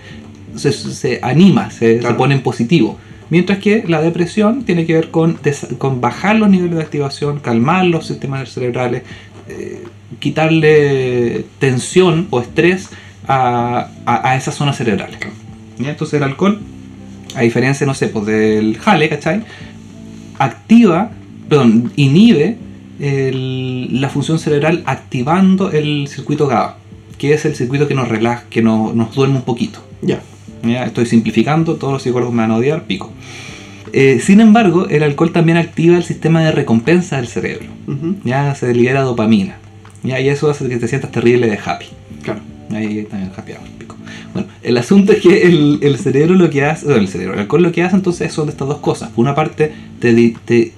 S4: se, se anima, se,
S3: Claro.
S4: se pone en positivo. Mientras que la depresión tiene que ver con, con bajar los niveles de activación, calmar los sistemas cerebrales, eh, quitarle tensión o estrés a, a, a esas zonas cerebrales. ¿Ya? Entonces el alcohol, a diferencia, no sé, pues del jale, ¿cachai? Activa, perdón, inhibe el- la función cerebral activando el circuito GABA, que es el circuito que nos relaja, que nos, nos duerme un poquito.
S3: Ya.
S4: ¿ya? Estoy simplificando, todos los psicólogos me van a odiar, pico. Eh, sin embargo, el alcohol también activa el sistema de recompensa del cerebro. Ya se libera dopamina. ¿ya? Y eso hace que te sientas terrible de happy.
S3: Claro.
S4: Ahí también happy hour, pico. Bueno, el asunto es que el, el cerebro lo que hace, bueno, el cerebro, el alcohol lo que hace entonces son estas dos cosas. Por una parte, te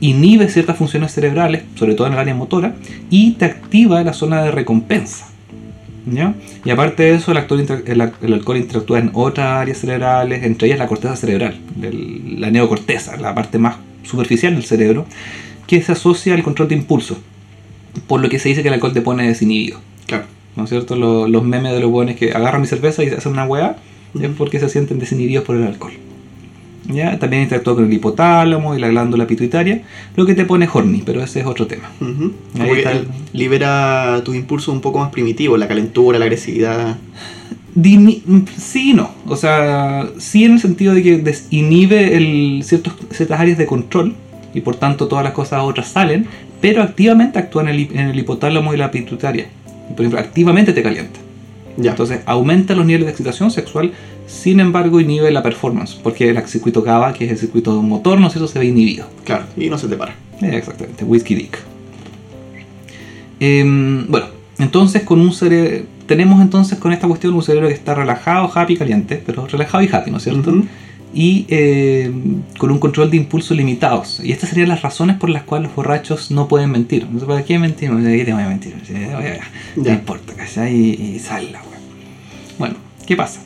S4: inhibe ciertas funciones cerebrales, sobre todo en el área motora, y te activa la zona de recompensa. ¿Ya? Y aparte de eso, el, actor el, el alcohol interactúa en otras áreas cerebrales, entre ellas la corteza cerebral, el- la neocorteza, la parte más superficial del cerebro, que se asocia al control de impulso. Por lo que se dice que el alcohol te pone desinhibido.
S3: Claro.
S4: ¿No es cierto? Lo- los memes de los buenos que agarran mi cerveza y hacen una weá es porque se sienten desinhibidos por el alcohol. ¿Ya? También interactúa con el hipotálamo y la glándula pituitaria, lo que te pone horny, pero ese es otro tema. Ahí está el-
S3: libera tus impulsos un poco más primitivos, la calentura, la agresividad.
S4: Sí y no. O sea, sí en el sentido de que desinhibe el ciertos, ciertas áreas de control y por tanto todas las cosas otras salen, pero activamente actúa en el, hi- en el hipotálamo y la pituitaria. Por ejemplo, activamente te calienta.
S3: Ya.
S4: Entonces aumenta los niveles de excitación sexual, sin embargo inhibe la performance, porque el circuito GABA, que es el circuito motor, ¿no es cierto?, se ve inhibido.
S3: Claro. Y no se te para.
S4: Eh, Exactamente, Whiskey Dick. Em, bueno, entonces con un cerebro, tenemos entonces con esta cuestión un cerebro que está relajado, happy, caliente, pero relajado y happy, ¿no es cierto?
S3: Ujú.
S4: Y em, con un control de impulsos limitados. Y estas serían las razones por las cuales los borrachos no pueden mentir. No sé para qué mentir, ¿para qué te voy a mentir? No importa, ¿cachai? Y, y sale la wea. Bueno, ¿qué pasa?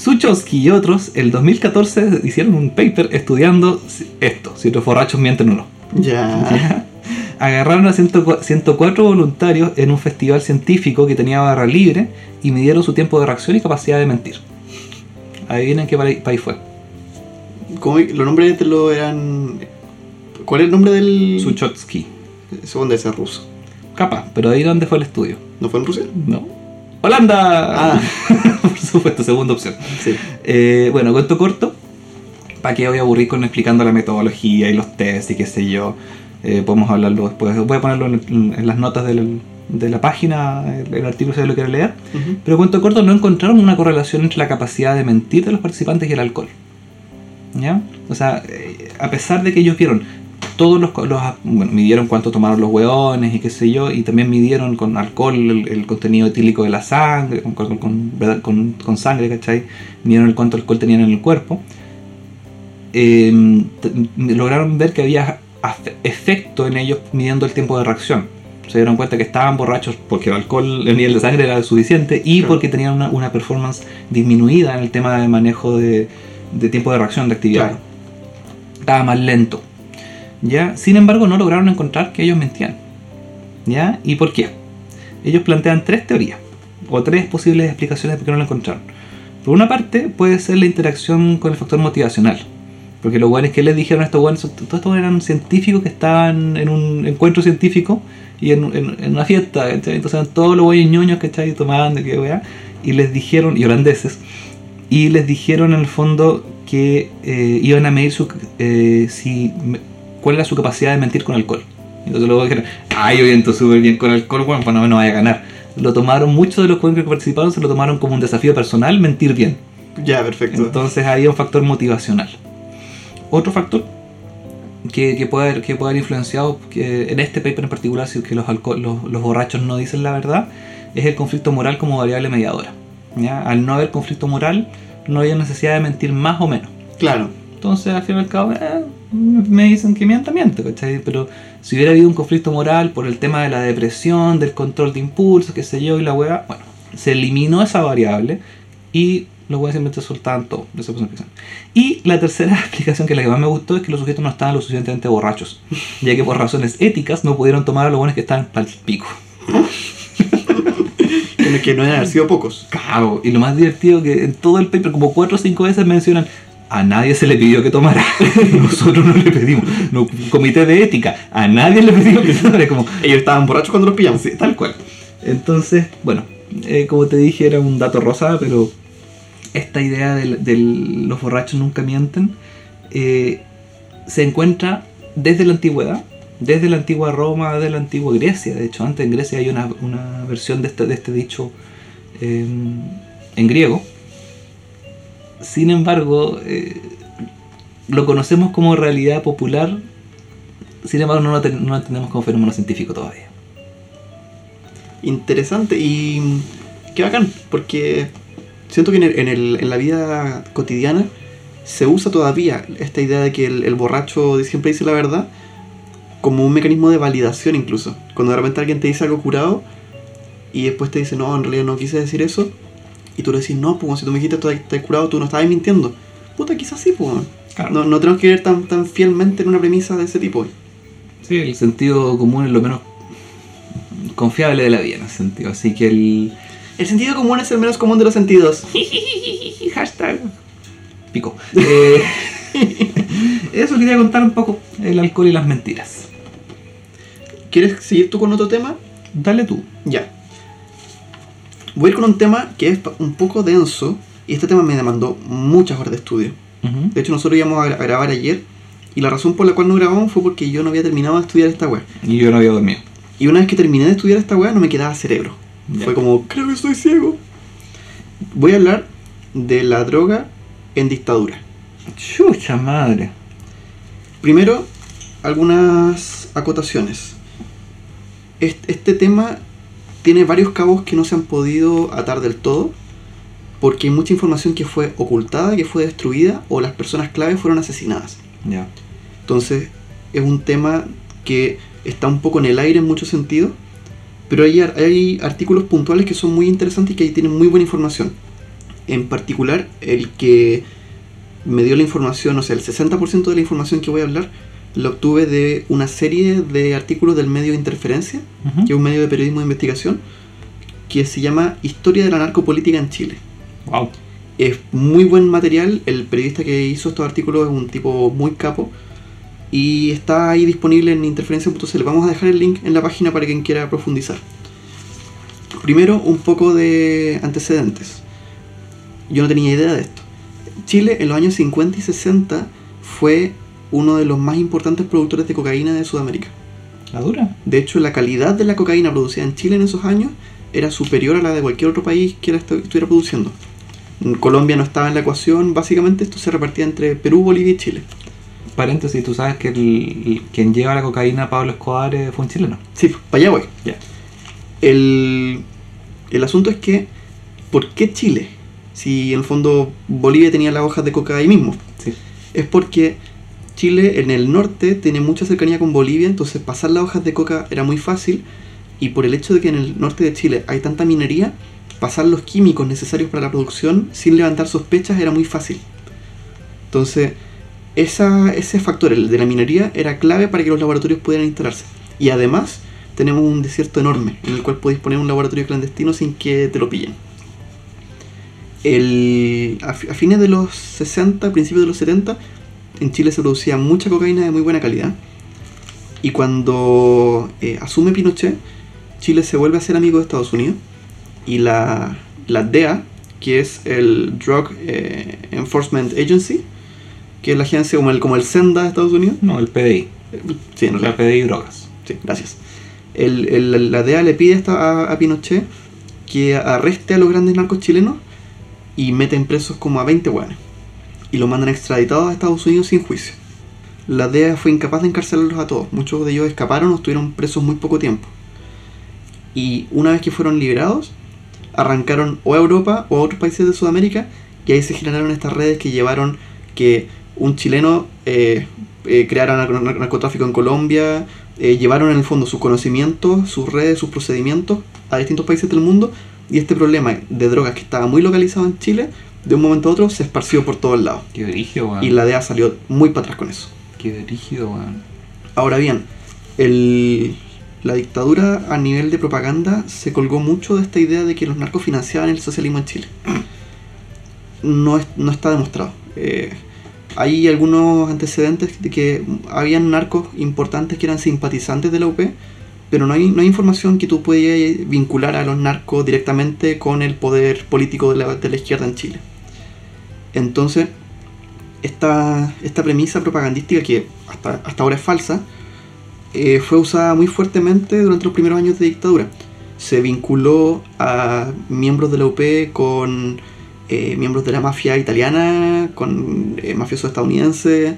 S4: Suchowski y otros, el 2014 hicieron un paper estudiando esto, si los borrachos mienten o no.
S3: Ya.
S4: Agarraron a 104 104 voluntarios en un festival científico que tenía barra libre y midieron su tiempo de reacción y capacidad de mentir. Adivinen qué pa- país fue.
S3: ¿Cómo- los nombres de lo eran. ¿Cuál es el nombre del.
S4: Suchotsky.
S3: Supongo de ser ruso.
S4: Capaz, pero ahí dónde fue el estudio.
S3: ¿No fue en Rusia?
S4: No. ¡Holanda!
S3: Ah.
S4: Por supuesto, segunda opción.
S3: Sí.
S4: Eh, bueno, cuento corto. ¿Para qué voy a aburrir con explicando la metodología y los tests y qué sé yo? Eh, podemos hablarlo después. Voy a ponerlo en, en las notas del- de la página, el, el artículo si lo quiere leer. Pero cuento corto, no encontraron una correlación entre la capacidad de mentir de los participantes y el alcohol. ¿Ya? O sea, eh, a pesar de que ellos vieron todos los, los bueno, midieron cuánto tomaron los hueones y qué sé yo, y también midieron con alcohol el, el contenido etílico de la sangre, con, con, con- con- sangre, ¿cachai? Midieron el cuánto alcohol tenían en el cuerpo. Eh, t- lograron ver que había efecto en ellos midiendo el tiempo de reacción. Se dieron cuenta que estaban borrachos porque el alcohol, el nivel de sangre era suficiente y porque tenían una, una performance disminuida en el tema de manejo de, de tiempo de reacción de actividad.
S3: Claro.
S4: Estaba más lento. ¿Ya? Sin embargo, no lograron encontrar que ellos mentían. ¿Ya? ¿Y por qué? Ellos plantean tres teorías o tres posibles explicaciones de por qué no lo encontraron. Por una parte, puede ser la interacción con el factor motivacional. Porque los buenos que les dijeron a estos buenos, todos estos eran científicos que estaban en un encuentro científico y en, en- una fiesta, ¿cachai? Entonces todos los buenos ñoños, ¿cachai? Tomando, que weá. Y les dijeron, y holandeses, y les dijeron en el fondo que eh, iban a medir su, eh, si, cuál era su capacidad de mentir con alcohol. Entonces luego dijeron, ay, yo viento súper bien con alcohol, bueno, pues no, no vaya a ganar. Lo tomaron, muchos de los jóvenes que participaron se lo tomaron como un desafío personal, mentir bien.
S3: Ya, perfecto.
S4: Entonces ahí hay un factor motivacional. Otro factor que, que puede, haber, que puede haber influenciado que en este paper en particular, si que los, los, los borrachos no dicen la verdad, es el conflicto moral como variable mediadora. ¿ya? Al no haber conflicto moral, no había necesidad de mentir más o menos.
S3: Claro.
S4: Entonces, al fin y al cabo, eh, me dicen que mienta, miente, ¿cachai? Pero si hubiera habido un conflicto moral por el tema de la depresión, del control de impulsos, qué sé yo, y la weá, bueno, se eliminó esa variable y los weas simplemente soltaban todo. Esa. Y la tercera explicación, que es la que más me gustó, es que los sujetos no estaban lo suficientemente borrachos, ya que por razones éticas no pudieron tomar a los buenos que estaban pal pico.
S3: Que no haber sido pocos.
S4: Cabo. Y lo más divertido que en todo el paper, como cuatro o cinco veces mencionan, a nadie se le pidió que tomara. Nosotros no le pedimos. No, comité de ética, a nadie le pidió que tomara. Como,
S3: Ellos estaban borrachos cuando los pillamos.
S4: sí, tal cual. Entonces, bueno, eh, como te dije, era un dato rosa, pero esta idea de los borrachos nunca mienten eh, se encuentra desde la antigüedad, desde la antigua Roma, desde la antigua Grecia. De hecho, antes en Grecia hay una, una versión de este, de este dicho eh, en griego. Sin embargo, eh, lo conocemos como realidad popular, sin embargo no lo, entendemos como fenómeno científico todavía.
S3: Interesante y qué bacán, porque siento que en, el- en el- en la vida cotidiana se usa todavía esta idea de que el, el borracho siempre dice la verdad como un mecanismo de validación incluso. Cuando de repente alguien te dice algo curado y después te dice, no, en realidad no quise decir eso, y tú le decís, no, pues si tú me dijiste que estás curado, tú no estabas mintiendo. Puta, quizás sí, pues.
S4: Claro.
S3: No, no tenemos que ir tan, tan fielmente en una premisa de ese tipo.
S4: Sí, el sentido común es lo menos confiable de la vida en ese sentido. Así que el
S3: El sentido común es el menos común de los sentidos.
S4: hashtag pico. Eh, eso quería contar un poco el alcohol y las mentiras.
S3: ¿Quieres seguir tú con otro tema?
S4: Dale tú.
S3: Ya. Voy a ir con un tema que es un poco denso y este tema me demandó muchas horas de estudio. De hecho, nosotros íbamos a, gra- a grabar ayer y la razón por la cual no grabamos fue porque yo no había terminado de estudiar esta weá.
S4: Y yo no había dormido.
S3: Y una vez que terminé de estudiar esta weá no me quedaba cerebro. Fue como, creo que estoy ciego. Voy a hablar de la droga en dictadura.
S4: Chucha madre.
S3: Primero, algunas acotaciones. Est- Este tema tiene varios cabos que no se han podido atar del todo, porque hay mucha información que fue ocultada, que fue destruida, o las personas clave fueron asesinadas. Entonces, es un tema que está un poco en el aire en muchos sentidos, pero hay, hay artículos puntuales que son muy interesantes y que ahí tienen muy buena información. En particular, el que me dio la información, o sea, el 60% de la información que voy a hablar, la obtuve de una serie de artículos del medio Interferencia, que es un medio de periodismo de investigación, que se llama Historia de la narcopolítica en Chile.
S4: Wow.
S3: Es muy buen material, el periodista que hizo estos artículos es un tipo muy capo y está ahí disponible en interferencia.cl. Vamos a dejar el link en la página para quien quiera profundizar. Primero, un poco de antecedentes. Yo no tenía idea de esto. Chile en los años 50 y 60 fue uno de los más importantes productores de cocaína de Sudamérica.
S7: ¿La dura?
S3: De hecho, la calidad de la cocaína producida en Chile en esos años era superior a la de cualquier otro país que la estu- estuviera produciendo. Colombia no estaba en la ecuación, básicamente esto se repartía entre Perú, Bolivia y Chile.
S7: Paréntesis, tú sabes que el, el- quien lleva la cocaína Pablo Escobar eh, fue un chileno.
S3: Sí, para allá voy.
S7: Ya.
S3: El, el asunto es que, ¿por qué Chile? Si en el fondo Bolivia tenía las hojas de coca ahí mismo.
S7: Sí.
S3: Es porque Chile en el norte tiene mucha cercanía con Bolivia, entonces pasar las hojas de coca era muy fácil. Y por el hecho de que en el norte de Chile hay tanta minería, pasar los químicos necesarios para la producción sin levantar sospechas era muy fácil. Entonces, esa, ese factor, el de la minería, era clave para que los laboratorios pudieran instalarse. Y además, tenemos un desierto enorme en el cual podéis poner un laboratorio clandestino sin que te lo pillen. El, a, fi- a fines de los 60, principios de los 70, en Chile se producía mucha cocaína de muy buena calidad. Y cuando eh, asume Pinochet, Chile se vuelve a ser amigo de Estados Unidos. Y la, la DEA, que es el Drug eh, Enforcement Agency, que es la agencia como el, como el SENDA de Estados Unidos.
S7: No, el PDI.
S3: Sí, en realidad.
S7: La PDI drogas.
S3: Sí, gracias. El, el- la DEA le pide a, a Pinochet que arreste a los grandes narcos chilenos y meten presos como a 20 hueones. Y los mandan extraditados a Estados Unidos sin juicio. La DEA fue incapaz de encarcelarlos a todos. Muchos de ellos escaparon o estuvieron presos muy poco tiempo. Y una vez que fueron liberados, arrancaron o a Europa o a otros países de Sudamérica y ahí se generaron estas redes que llevaron que un chileno eh, eh, creara narco- nar- narcotráfico en Colombia, eh, llevaron en el fondo sus conocimientos, sus redes, sus procedimientos a distintos países del mundo y este problema de drogas que estaba muy localizado en Chile, de un momento a otro se esparció por todos lados.
S7: Qué brígido, weón.
S3: Y la DEA salió muy para atrás con eso.
S7: Qué brígido, weón.
S3: Ahora bien, el- la dictadura a nivel de propaganda se colgó mucho de esta idea de que los narcos financiaban el socialismo en Chile. No, es- no está demostrado. Eh, hay algunos antecedentes de que habían narcos importantes que eran simpatizantes de la UP, pero no hay, no hay información que tú puedas vincular a los narcos directamente con el poder político de la, de la izquierda en Chile. Entonces, esta, esta premisa propagandística que hasta, hasta ahora es falsa, eh, fue usada muy fuertemente durante los primeros años de dictadura. Se vinculó a miembros de la UP con eh, miembros de la mafia italiana, con eh, mafiosos estadounidenses,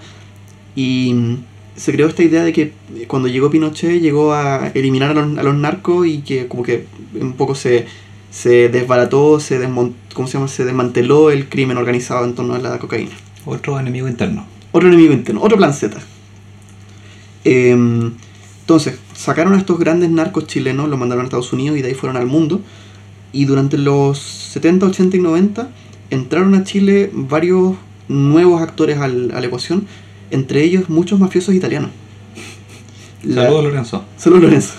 S3: y se creó esta idea de que cuando llegó Pinochet llegó a eliminar a los, a los narcos y que como que un poco se, se desbarató, se, desmon- ¿cómo se, llama? se desmanteló el crimen organizado en torno a la cocaína.
S7: Otro enemigo interno.
S3: Otro enemigo interno, otro plan Z. Em, entonces, sacaron a estos grandes narcos chilenos, los mandaron a Estados Unidos y de ahí fueron al mundo. Y durante los 70, 80 y 90 entraron a Chile varios nuevos actores al- a la ecuación, entre ellos muchos mafiosos italianos. La-
S7: Saludos, Lorenzo.
S3: Solo Lorenzo.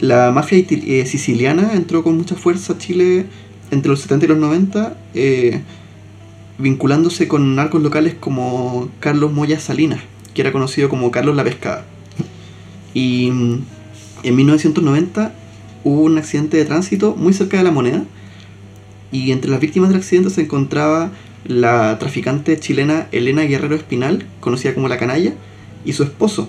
S3: La mafia eh, siciliana entró con mucha fuerza a Chile entre los 70 y los 90, eh, vinculándose con narcos locales como Carlos Moya Salinas, que era conocido como Carlos la Pescada. Y mm, en 1990 hubo un accidente de tránsito muy cerca de la moneda, y entre las víctimas del accidente se encontraba la traficante chilena Elena Guerrero Espinal, conocida como la canalla, y su esposo,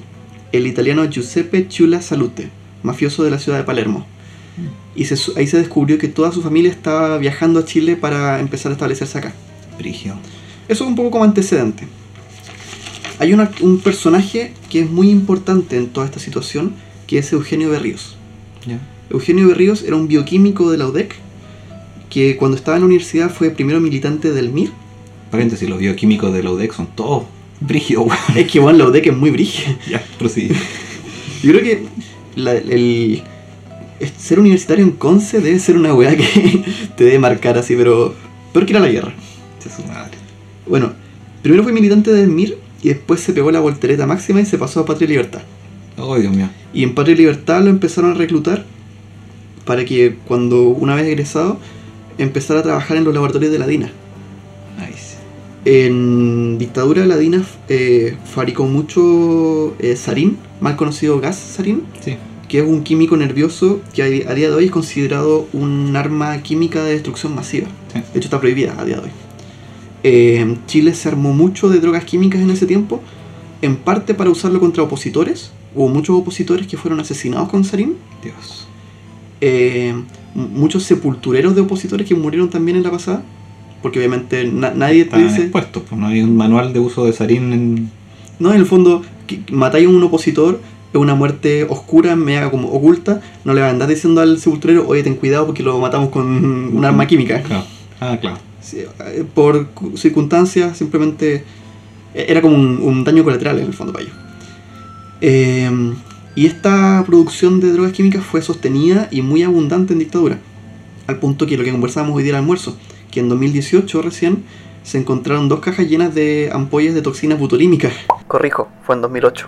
S3: el italiano Giuseppe Chula Salute, mafioso de la ciudad de Palermo. Y se ahí se descubrió que toda su familia estaba viajando a Chile para empezar a establecerse acá.
S7: Brígido.
S3: Eso es un poco como antecedente. Hay una- un personaje que es muy importante en toda esta situación, que es Eugenio Berríos. Eugenio Berríos era un bioquímico de la UDEC, que cuando estaba en la universidad fue primero militante del MIR.
S7: Paréntesis, los bioquímicos de la UDEC son todos brígidos.
S3: Es que bueno, la UDEC es muy brígida.
S7: Ya, prosigue.
S3: Yo creo que la- el, ser universitario en Conce debe ser una weá que te debe marcar así, pero peor que ir a la guerra.
S7: Su madre.
S3: Bueno, primero fue militante del MIR y después se pegó la voltereta máxima y se pasó a Patria y Libertad.
S7: Oh, Dios mío.
S3: Y en Patria y Libertad lo empezaron a reclutar para que cuando una vez egresado empezara a trabajar en los laboratorios de la DINA.
S7: Nice.
S3: En dictadura ladina eh, fabricó mucho eh, sarín, mal conocido gas sarín,
S4: Sí.
S3: que es un químico nervioso que a, día de hoy es considerado un arma química de destrucción masiva.
S4: Sí.
S3: De hecho está prohibida a día de hoy. Eh, Chile se armó mucho de drogas químicas en ese tiempo, en parte para usarlo contra opositores. Hubo muchos opositores que fueron asesinados con sarín.
S4: Dios.
S3: Eh, m- muchos sepultureros de opositores que murieron también en la pasada. Porque obviamente na- nadie te
S4: Están
S3: dice...
S4: expuestos, pues no hay un manual de uso de sarín en.
S3: No, en el fondo, que matáis a un opositor es una muerte oscura, mega como oculta. No le van a andar diciendo al sepulturero, oye, ten cuidado porque lo matamos con un arma química.
S4: Claro. Ah, claro.
S3: Sí, eh, por cu- circunstancias, simplemente eh, era como un, un daño colateral en el fondo para ellos. Eh, y esta producción de drogas químicas fue sostenida y muy abundante en dictadura, al punto que lo que conversábamos hoy día al almuerzo, que en 2018 recién se encontraron dos cajas llenas de ampollas de toxinas butolímicas. Corrijo, fue en 2008.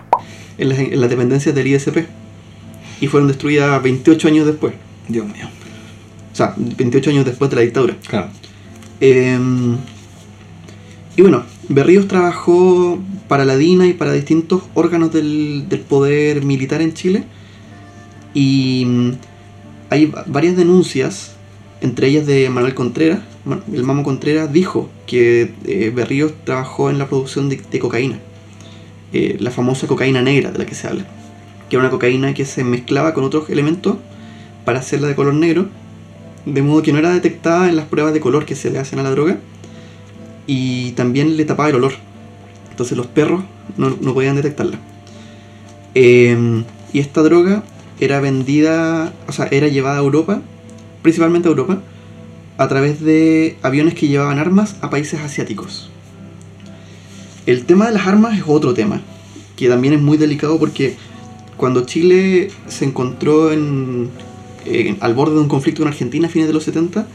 S3: En las, en las dependencias del ISP. Y fueron destruidas 28 años después.
S4: Dios mío.
S3: O sea, 28 años después de la dictadura.
S4: Claro.
S3: Eh, y bueno, Berríos trabajó para la DINA y para distintos órganos del, del poder militar en Chile. Y mm, hay va- varias denuncias, entre ellas de Manuel Contreras. El Mamo Contreras dijo que eh, Berríos trabajó en la producción de, de cocaína. Eh, la famosa cocaína negra de la que se habla. Que era una cocaína que se mezclaba con otros elementos para hacerla de color negro de modo que no era detectada en las pruebas de color que se le hacen a la droga y también le tapaba el olor. Entonces los perros no, no podían detectarla. Eh, y esta droga era vendida, o sea, era llevada a Europa, principalmente a Europa, a través de aviones que llevaban armas a países asiáticos. El tema de las armas es otro tema, que también es muy delicado porque cuando Chile se encontró en, al borde de un conflicto con Argentina a fines de los 70,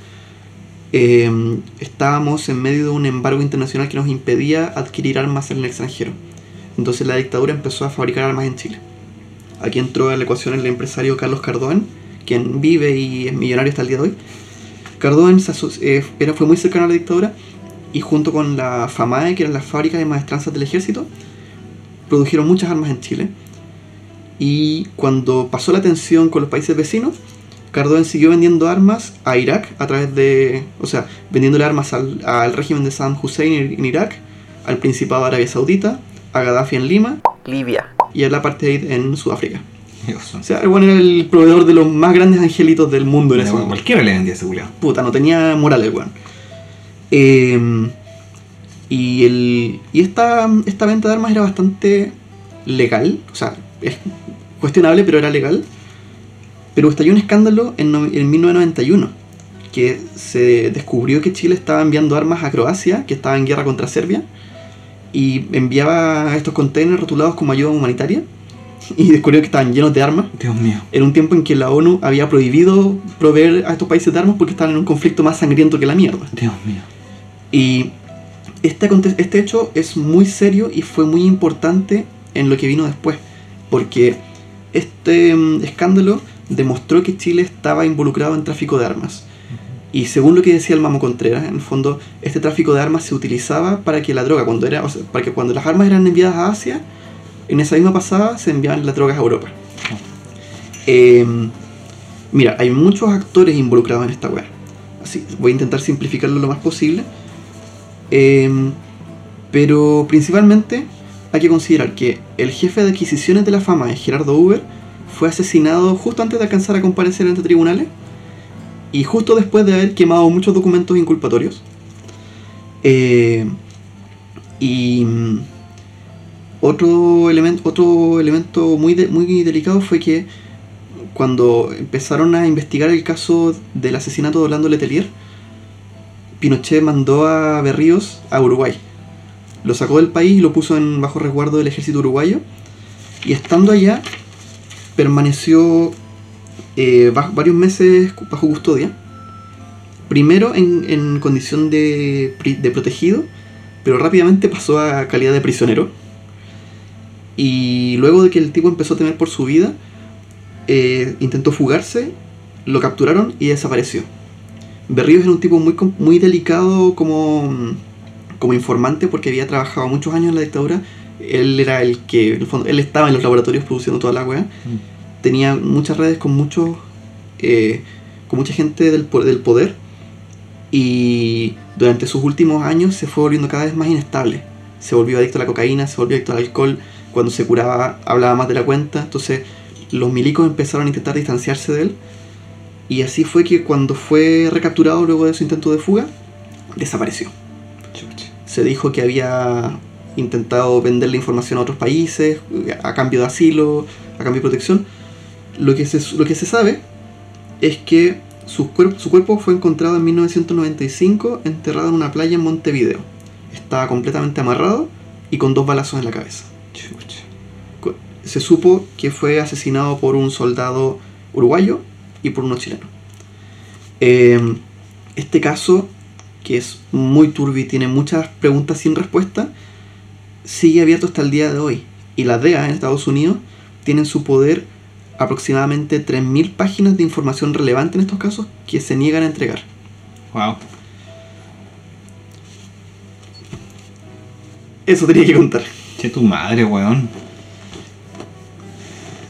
S3: eh, estábamos en medio de un embargo internacional que nos impedía adquirir armas en el extranjero. Entonces la dictadura empezó a fabricar armas en Chile. Aquí entró a la ecuación el empresario Carlos Cardoen, quien vive y es millonario hasta el día de hoy. Cardoen eh, fue muy cercano a la dictadura y junto con la FAMAE, que eran las fábricas de maestranzas del ejército, produjeron muchas armas en Chile. Y cuando pasó la tensión con los países vecinos, Cardoen siguió vendiendo armas a Irak a través de. O sea, vendiéndole armas al, al régimen de Saddam Hussein en, Irak, al Principado de Arabia Saudita, a Gaddafi en Lima
S6: Libia.
S3: y al apartheid en Sudáfrica.
S4: Dios.
S3: O sea, el bueno era el proveedor de los más grandes angelitos del mundo en ese
S4: Bueno,
S3: momento.
S4: cualquiera le vendía ese.
S3: Puta, no tenía moral el weón. Eh, y el, y esta, esta venta de armas era bastante legal. O sea, es cuestionable, pero era legal. Pero estalló un escándalo en, no- en 1991. Que se descubrió que Chile estaba enviando armas a Croacia, que estaba en guerra contra Serbia. Y enviaba estos containers rotulados como ayuda humanitaria. Y descubrió que estaban llenos de armas
S4: Dios mío.
S3: en un tiempo en que la ONU había prohibido proveer a estos países de armas porque estaban en un conflicto más sangriento que la mierda.
S4: Dios mío.
S3: Y este, este hecho es muy serio y fue muy importante en lo que vino después, porque este mm, escándalo demostró que Chile estaba involucrado en tráfico de armas. Y según lo que decía el Mamo Contreras, en el fondo, este tráfico de armas se utilizaba para que la droga, cuando era, o sea, para que cuando las armas eran enviadas a Asia, en esa misma pasada se enviaban las drogas a Europa. Eh, mira, hay muchos actores involucrados en esta web. Así, voy a intentar simplificarlo lo más posible. Eh, pero principalmente hay que considerar que el jefe de adquisiciones de la fama, Gerardo Uber, fue asesinado justo antes de alcanzar a comparecer ante tribunales y justo después de haber quemado muchos documentos inculpatorios. Eh, y mm, otro elemento, otro elemento muy, de- muy delicado fue que cuando empezaron a investigar el caso del asesinato de Orlando Letelier, Pinochet mandó a Berríos a Uruguay. Lo sacó del país y lo puso en bajo resguardo del ejército uruguayo. Y estando allá, permaneció eh, va- varios meses bajo custodia. Primero en, condición de, de protegido, pero rápidamente pasó a calidad de prisionero. Y luego de que el tipo empezó a temer por su vida, eh, intentó fugarse, lo capturaron y desapareció. Berríos era un tipo muy, muy delicado como, como informante porque había trabajado muchos años en la dictadura. Él era el que, en el fondo, él estaba en los laboratorios produciendo toda la weá. Tenía muchas redes con muchos, eh, con mucha gente del, del poder. Y durante sus últimos años se fue volviendo cada vez más inestable. Se volvió adicto a la cocaína, se volvió adicto al alcohol. Cuando se curaba hablaba más de la cuenta. Entonces los milicos empezaron a intentar distanciarse de él. Y así fue que cuando fue recapturado luego de su intento de fuga, desapareció. Se dijo que había intentado vender la información a otros países a cambio de asilo, a cambio de protección. Lo que se, lo que se sabe es que su, cuerpo su cuerpo fue encontrado en 1995 enterrado en una playa en Montevideo. Estaba completamente amarrado y con dos balazos en la cabeza. Se supo que fue asesinado por un soldado uruguayo y por uno chileno. Eh, este caso, que es muy turbio y tiene muchas preguntas sin respuesta, sigue abierto hasta el día de hoy. Y la DEA en Estados Unidos tiene en su poder aproximadamente 3.000 páginas de información relevante en estos casos que se niegan a entregar.
S4: Wow.
S3: Eso tenía que contar.
S4: Che, tu madre, weón.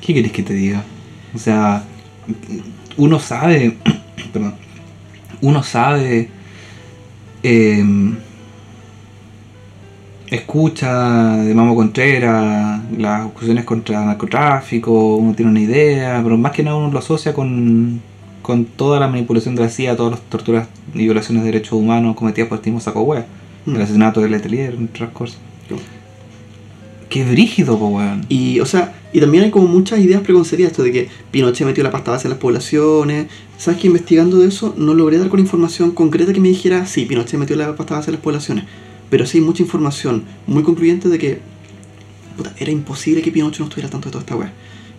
S4: ¿Qué querés que te diga? O sea, uno sabe. perdón. Uno sabe. em, escucha de Mamo Contreras las acusaciones contra narcotráfico, uno tiene una idea, pero más que nada uno lo asocia con, con toda la manipulación de la CIA, todas las torturas y violaciones de derechos humanos cometidas por Timo Saco Wea,
S3: Mm.
S4: el asesinato de Letelier, entre otras cosas. Qué brígido, po, weón.
S3: Y, o sea, y también hay como muchas ideas preconcebidas, esto de que Pinochet metió la pasta base en las poblaciones. ¿Sabes que investigando de eso no logré dar con información concreta que me dijera, sí, Pinochet metió la pasta base en las poblaciones? Pero sí mucha información muy concluyente de que era imposible que Pinochet no estuviera tanto de toda esta weá.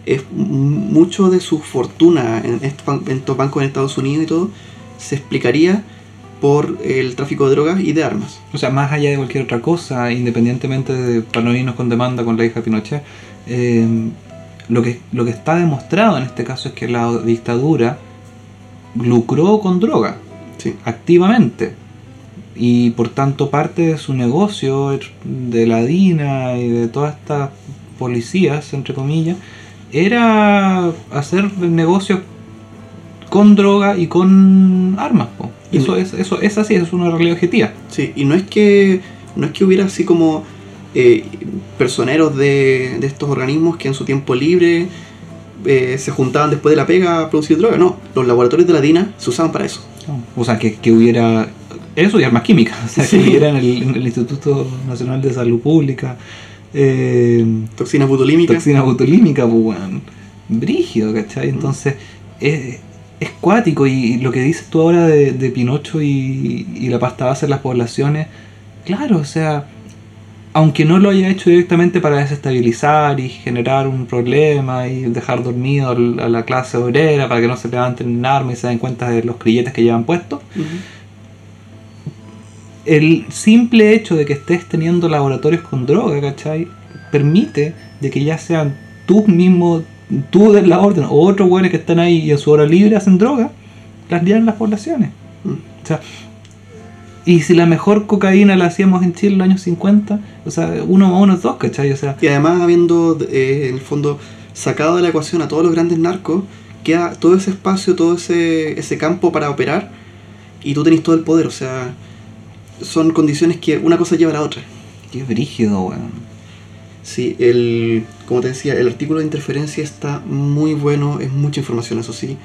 S3: M- mucho de su fortuna en estos bancos en Estados Unidos y todo se explicaría por el tráfico de drogas y de armas.
S4: O sea, más allá de cualquier otra cosa, independientemente de para no irnos con demanda con la hija de Pinochet, eh, lo, que, lo que está demostrado en este caso es que la dictadura lucró con droga,
S3: Sí.
S4: activamente. Y por tanto parte de su negocio, de la DINA y de todas estas policías, entre comillas, era hacer negocios con droga y con armas. po. Eso es, eso es así, eso es una realidad objetiva.
S3: Sí, y no es que no es que hubiera así como eh, personeros de, de estos organismos que en su tiempo libre eh, se juntaban después de la pega a producir droga, no. Los laboratorios de la DINA se usaban para eso.
S4: O sea, que, que hubiera eso y armas químicas. O sea,
S3: Sí.
S4: que hubiera en el, en el Instituto Nacional de Salud Pública eh,
S3: Toxinas butolímicas.
S4: toxina botulímica, pues, weón. Brígido, ¿cachai? Entonces, es, es cuático. Y lo que dices tú ahora de, de Pinocho y, y la pasta base en las poblaciones, claro, o sea, aunque no lo haya hecho directamente para desestabilizar y generar un problema y dejar dormido a la clase obrera para que no se levanten en armas y se den cuenta de los grilletes que llevan puestos,
S3: Ujú.
S4: el simple hecho de que estés teniendo laboratorios con droga, ¿cachai? Permite de que ya sean tú mismo, tú de la orden o otros güeyes que están ahí y en su hora libre hacen droga, las en las poblaciones. O sea, y si la mejor cocaína la hacíamos en Chile en los años 50, o sea, uno más uno es dos, ¿cachai? O sea,
S3: Y además habiendo eh, en el fondo sacado de la ecuación a todos los grandes narcos, queda todo ese espacio, todo ese, ese campo para operar y tú tenés todo el poder. O sea, son condiciones que una cosa lleva a la otra.
S4: qué brígido, weón.
S3: Sí, el, como te decía, el artículo de interferencia está muy bueno, es mucha información, eso sí.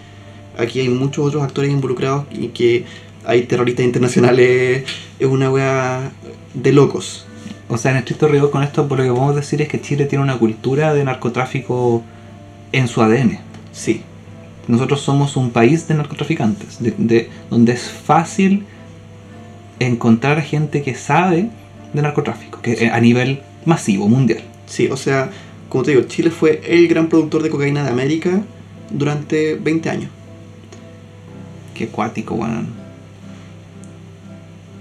S3: Aquí hay muchos otros actores involucrados y que hay terroristas internacionales, es una wea de locos.
S4: O sea, en estricto rigor con esto, por lo que podemos decir es que Chile tiene una cultura de narcotráfico en su ADN.
S3: Sí,
S4: Nosotros somos un país de narcotraficantes, de, de- donde es fácil encontrar gente que sabe de narcotráfico, que a nivel masivo, mundial.
S3: sí, o sea, como te digo, Chile fue el gran productor de cocaína de América durante 20 años.
S4: Qué cuático, weón.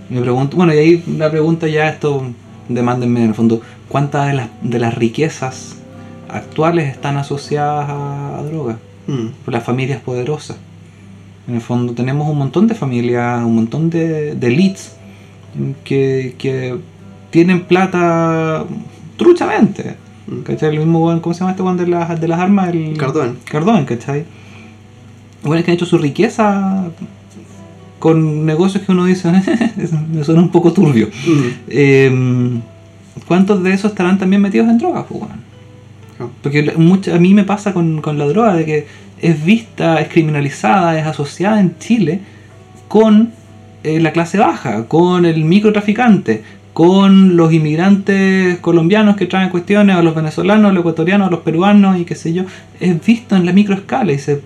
S4: Me pregunto, bueno, y ahí la pregunta ya esto, demándenme en el fondo, ¿cuántas de las, de las riquezas actuales están asociadas a, a droga?
S3: Mm,
S4: por las familias poderosas. En el fondo tenemos un montón de familias, un montón de, de elites que, que tienen plata truchamente.
S3: Mm.
S4: ¿Cachai? El mismo weón, ¿cómo se llama este weón de las, de las armas? El
S3: Cardón.
S4: Cardón, ¿cachai? Bueno, es que han hecho su riqueza con negocios que uno dice, me suena un poco turbio.
S3: Mm.
S4: Eh, ¿Cuántos de esos estarán también metidos en drogas, pues, weón?
S3: No.
S4: Porque a mí me pasa con, con la droga de que es vista, es criminalizada, es asociada en Chile con eh, la clase baja, con el microtraficante, con los inmigrantes colombianos que traen cuestiones, a los venezolanos, los ecuatorianos, los peruanos y qué sé yo. Es visto en la microescala y se,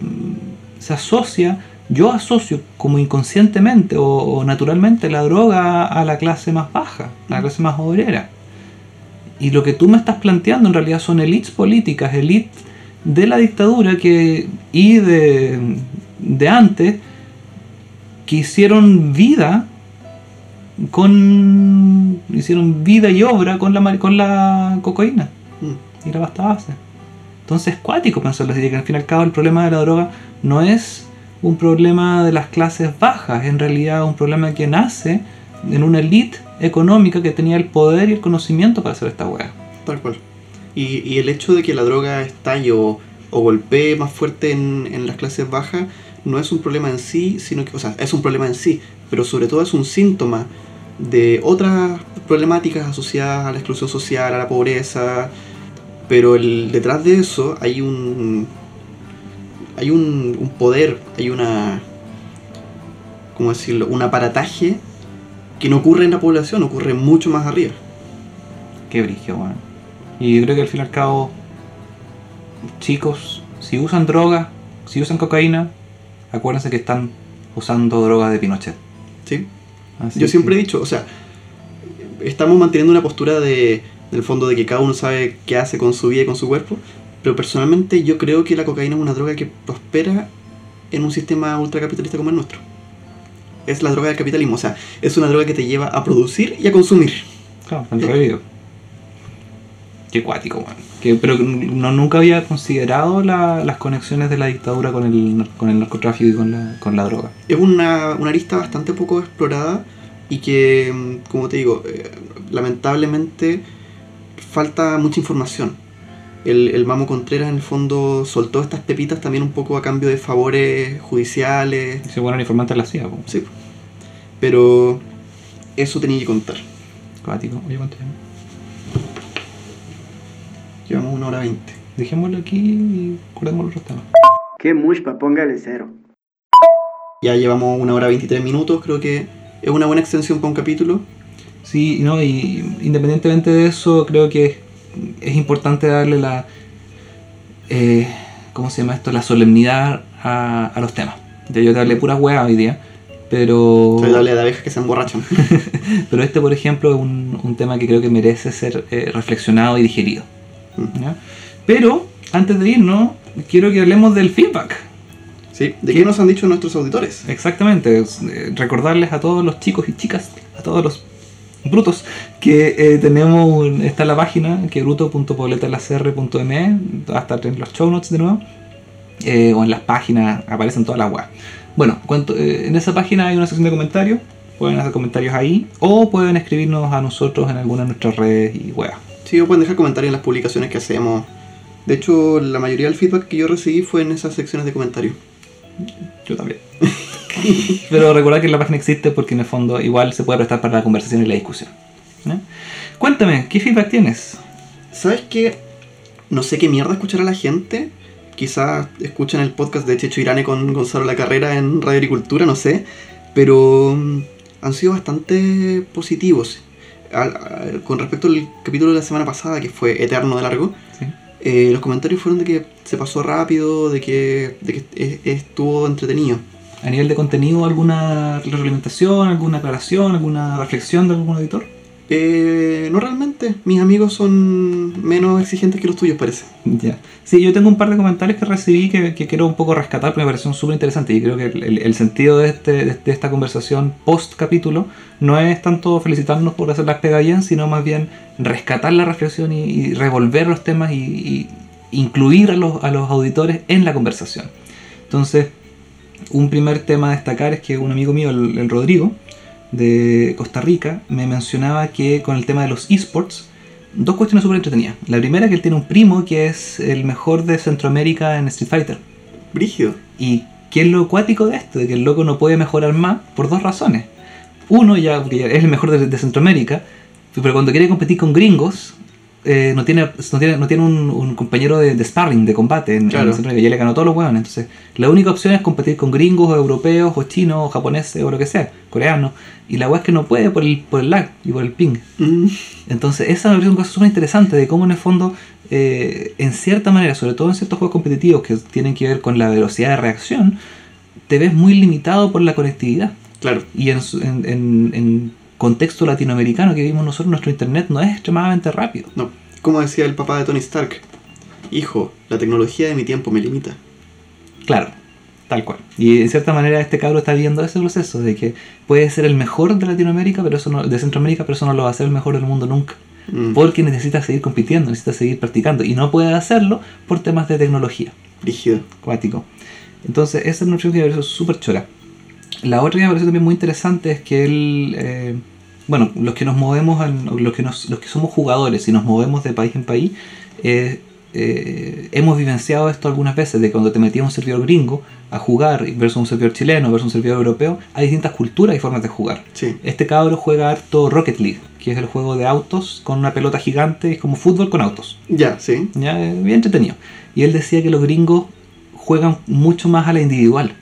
S4: se asocia, yo asocio como inconscientemente o, o naturalmente la droga a la clase más baja, a la clase más obrera. Y lo que tú me estás planteando en realidad son elites políticas, elites de la dictadura que, y de, de antes que hicieron vida con hicieron vida y obra con la con la cocaína
S3: Mm.
S4: y la pasta base. Entonces es cuático pensarlo así, que al fin y al cabo el problema de la droga no es un problema de las clases bajas, en realidad un problema que nace en una elite económica que tenía el poder y el conocimiento para hacer esta weá.
S3: Tal cual. Y, y el hecho de que la droga estalle o, o golpee más fuerte en, en las clases bajas no es un problema en sí, sino que, o sea, es un problema en sí, pero sobre todo es un síntoma de otras problemáticas asociadas a la exclusión social, a la pobreza, pero el, detrás de eso hay un hay un, un poder, hay una ¿cómo decirlo? un aparataje que no ocurre en la población, ocurre mucho más arriba.
S4: Qué brillo, weón. Y yo creo que al fin y al cabo, chicos, si usan droga, si usan cocaína, acuérdense que están usando droga de Pinochet.
S3: ¿sí?
S4: Así
S3: Yo
S4: que-
S3: siempre he dicho, o sea, estamos manteniendo una postura de, del fondo de que cada uno sabe qué hace con su vida y con su cuerpo, pero personalmente yo creo que la cocaína es una droga que prospera en un sistema ultracapitalista como el nuestro. Es la droga del capitalismo, o sea, es una droga que te lleva a producir y a consumir.
S4: Claro, en realidad. Qué cuático, weón. Que, pero no, nunca había considerado la- las conexiones de la dictadura con el, con el narcotráfico y con la, con la droga.
S3: Es una, una arista bastante poco explorada y que, mm, como te digo, eh, lamentablemente falta mucha información. El, el Mamo Contreras en el fondo soltó estas pepitas también un poco a cambio de favores judiciales,
S4: Se fueron informantes de la CIA, po.
S3: sí. Pero eso tenía que contar.
S4: Cuático. Oye, ¿cuánto llevamos?
S3: Llevamos una hora veinte.
S4: Dejémoslo aquí y curemos los otros temas.
S6: Qué mushpa, póngale cero.
S3: Ya llevamos una hora 23 minutos, creo que es una buena extensión para un capítulo.
S4: Sí, no, y independientemente de eso, creo que es, importante darle la. eh, ¿Cómo se llama esto? La solemnidad a, a los temas. Ya yo te hablé pura hueá hoy día, pero.
S3: Soy dale de abejas que se emborrachan.
S4: Pero este, por ejemplo, es un, un tema que creo que merece ser eh, reflexionado y digerido. ¿Ya? Pero, antes de irnos, quiero que hablemos del feedback.
S3: ¿Sí? ¿De qué nos han dicho nuestros auditores?
S4: Exactamente, eh, recordarles a todos los chicos y chicas, a todos los brutos, que eh, tenemos, un- está la página, que bruto.pobletalacr.me, va a estar en los show notes de nuevo, eh, o en las páginas, aparecen todas las web. Bueno, cuanto- eh, en esa página hay una sección de comentarios, pueden hacer comentarios ahí, o pueden escribirnos a nosotros en alguna de nuestras redes y weas.
S3: Sí, o pueden dejar comentarios en las publicaciones que hacemos. De hecho, la mayoría del feedback que yo recibí fue en esas secciones de comentarios.
S4: Yo también. Pero recordad que la página existe porque en el fondo igual se puede prestar para la conversación y la discusión. ¿eh? Cuéntame, ¿qué feedback tienes?
S3: ¿Sabes qué? No sé qué mierda escuchará la gente. Quizás escuchan el podcast de Checho Irane con Gonzalo La Carrera en Radio Agricultura, no sé. Pero mm, han sido bastante positivos. Al- al- con respecto al capítulo de la semana pasada, que fue eterno de largo,
S4: Sí.
S3: eh, los comentarios fueron de que se pasó rápido, de que, de que es- estuvo entretenido.
S4: A nivel de contenido, ¿alguna retroalimentación, alguna aclaración, alguna reflexión de algún editor?
S3: Eh, no realmente, mis amigos son menos exigentes que los tuyos, parece.
S4: Ya. Sí, yo tengo un par de comentarios que recibí que, quiero un poco rescatar porque me parecieron súper interesantes y creo que el, sentido de, este, de, esta conversación post capítulo no es tanto felicitarnos por hacer las pegas bien, sino más bien rescatar la reflexión y, revolver los temas y, incluir a los, a los auditores en la conversación. Entonces, un primer tema a destacar es que un amigo mío, el Rodrigo, de Costa Rica me mencionaba que con el tema de los esports, dos cuestiones súper entretenidas. La primera, que él tiene un primo que es el mejor de Centroamérica en Street Fighter.
S3: Brígido.
S4: ¿Y qué es lo acuático de esto? De que el loco no puede mejorar más por dos razones. Uno, ya, porque ya es el mejor de, de Centroamérica, pero cuando quiere competir con gringos, eh, no tiene, no tiene, no tiene un, un compañero de, de sparring, de combate en, en
S3: Claro.
S4: Centroamérica. Y él le ganó todos los hueones. Entonces, la única opción es competir con gringos, o europeos, o chinos, o japoneses, o lo que sea, coreanos. Y la hueá es que no puede por el, por el lag y por el ping.
S3: Mm,
S4: Entonces, esa me parece una cosa súper interesante de cómo en el fondo, eh, en cierta manera, sobre todo en ciertos juegos competitivos que tienen que ver con la velocidad de reacción, te ves muy limitado por la conectividad.
S3: claro.
S4: Y en, en, en- en contexto latinoamericano que vivimos nosotros, nuestro internet no es extremadamente rápido.
S3: No. Como decía el papá de Tony Stark. Hijo, la tecnología de mi tiempo me limita.
S4: Claro, tal cual. Y en cierta manera este cabro está viendo ese proceso de que puede ser el mejor de Latinoamérica, pero eso no, de Centroamérica, pero eso no lo va a ser el mejor del mundo nunca.
S3: Mm,
S4: Porque necesita seguir compitiendo, necesita seguir practicando. Y no puede hacerlo por temas de tecnología.
S3: Brígido.
S4: acuático. Entonces, esa es una opción que me pareció súper chora. La otra que me pareció también muy interesante es que él, eh, bueno, los que nos movemos, en- los, que nos, los que somos jugadores y nos movemos de país en país, eh, eh, hemos vivenciado esto algunas veces, de cuando te metías a un servidor gringo a jugar versus un servidor chileno versus un servidor europeo, hay distintas culturas y formas de jugar.
S3: Sí.
S4: Este cabro juega harto Rocket League, que es el juego de autos con una pelota gigante, es como fútbol con autos.
S3: Ya, sí.
S4: Ya, eh, bien entretenido. Y él decía que los gringos juegan mucho más a la individual.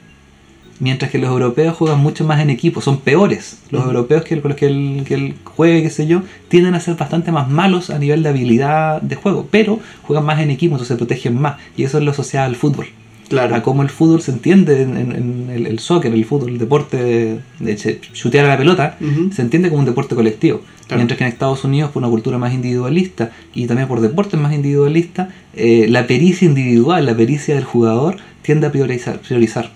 S4: Mientras que los europeos juegan mucho más en equipo, son peores. Los europeos que, con los que él, que él juegue, qué sé yo, tienden a ser bastante más malos a nivel de habilidad de juego, pero juegan más en equipo, entonces se protegen más. Y eso es lo asociado al fútbol.
S3: Claro.
S4: A cómo el fútbol se entiende en, en- en el, el soccer, el fútbol, el deporte de, de ch- chutear a la pelota, se entiende como un deporte colectivo.
S3: Claro.
S4: Mientras que en Estados Unidos, por una cultura más individualista y también por deportes más individualistas, eh, la pericia individual, la pericia del jugador, tiende a priorizar. priorizar.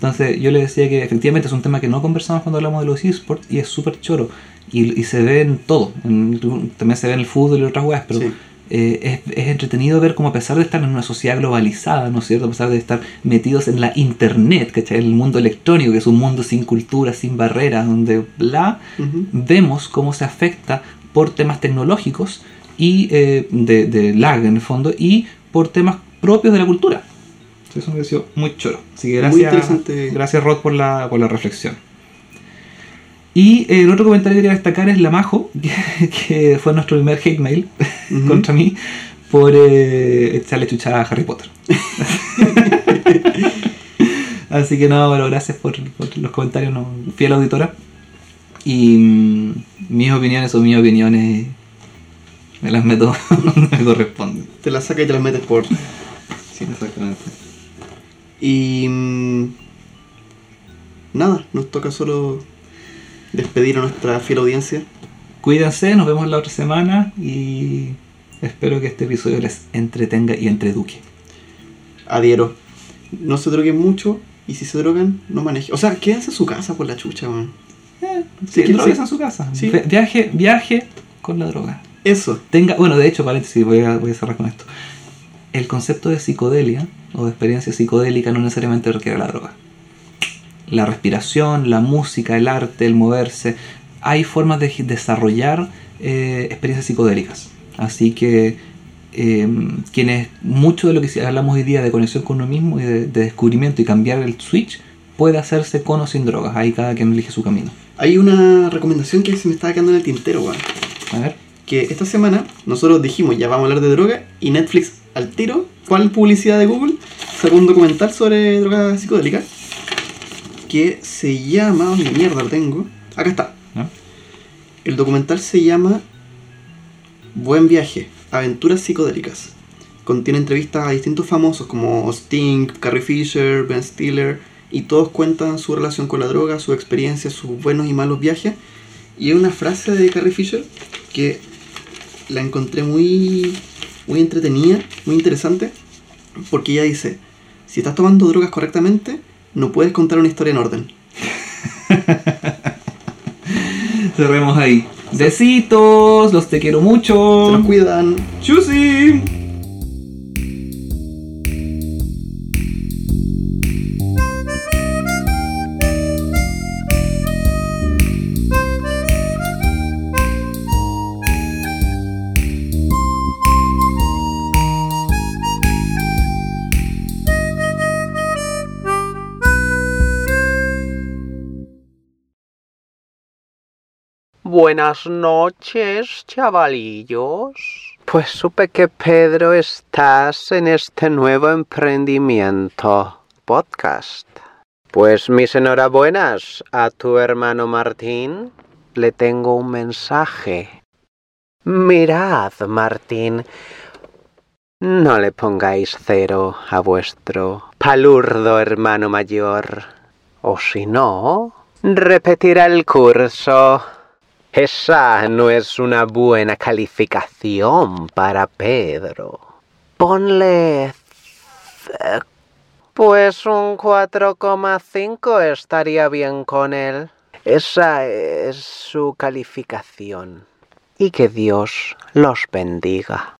S4: Entonces yo le decía que efectivamente es un tema que no conversamos cuando hablamos de los esports y es súper choro. Y, y se ve en todo. En- también se ve en el fútbol y otras weas, pero
S3: Sí.
S4: eh, es, es entretenido ver cómo a pesar de estar en una sociedad globalizada, ¿no es cierto? A pesar de estar metidos en la internet, ¿cachai? En el mundo electrónico, que es un mundo sin cultura, sin barreras, donde bla, vemos cómo se afecta por temas tecnológicos y eh, de, de lag en el fondo y por temas propios de la cultura. Eso me pareció muy choro. Así que
S3: Muy
S4: gracias,
S3: interesante.
S4: gracias Rod por la, por la reflexión. Y eh, el otro comentario que quería destacar es la Majo, que, que fue nuestro primer hate mail contra mí por eh, echarle chuchada a Harry Potter. Así que no, pero gracias por, por los comentarios, no, fiel auditora. Y mm, mis opiniones son mis opiniones, me las meto donde me corresponden.
S3: Te la saca y te la metes por.
S4: Sí, exactamente.
S3: Y. mm, nada, nos toca solo despedir a nuestra fiel audiencia.
S4: Cuídense, nos vemos la otra semana y espero que este episodio les entretenga y entreduque.
S3: Adhiero. No se droguen mucho y si se drogan, no manejen. O sea, quédense en su casa por la chucha.
S4: Sí,
S3: que
S4: drogas
S3: sí.
S4: en su casa.
S3: Sí.
S4: Viaje, viaje con la droga.
S3: Eso.
S4: Tenga, bueno, de hecho, paréntesis, voy a, voy a cerrar con esto. El concepto de psicodelia o de experiencia psicodélica no necesariamente requiere la droga. La respiración, la música, el arte, el moverse, hay formas de desarrollar eh, experiencias psicodélicas. Así que eh, quienes mucho de lo que hablamos hoy día de conexión con uno mismo y de, de descubrimiento y cambiar el switch puede hacerse con o sin drogas. Ahí cada quien elige su camino.
S3: Hay una recomendación que se me estaba quedando en el tintero, weón.
S4: A ver.
S3: Que esta semana nosotros dijimos ya vamos a hablar de droga y Netflix al tiro, ¿cuál publicidad de Google? Sacó un documental sobre drogas psicodélicas que se llama. ¿Dónde mierda lo tengo? Acá está. El documental se llama Buen viaje, aventuras psicodélicas. Contiene entrevistas a distintos famosos como Sting, Carrie Fisher, Ben Stiller, y todos cuentan su relación con la droga, su experiencia, sus buenos y malos viajes. Y hay una frase de Carrie Fisher que la encontré muy, muy entretenida, muy interesante, porque ella dice, si estás tomando drogas correctamente, no puedes contar una historia en orden.
S4: Cerremos ahí. Besitos, los te quiero
S3: Se
S4: mucho.
S3: nos cuidan.
S4: Chusi.
S8: Buenas noches, chavalillos. Pues supe que Pedro estás en este nuevo emprendimiento, podcast. Pues mis enhorabuenas a tu hermano Martín. Le tengo un mensaje. Mirad, Martín, no le pongáis cero a vuestro palurdo hermano mayor, o si no, repetirá el curso. Esa no es una buena calificación para Pedro. Ponle... Pues un 4,5 estaría bien con él. Esa es su calificación. Y que Dios los bendiga.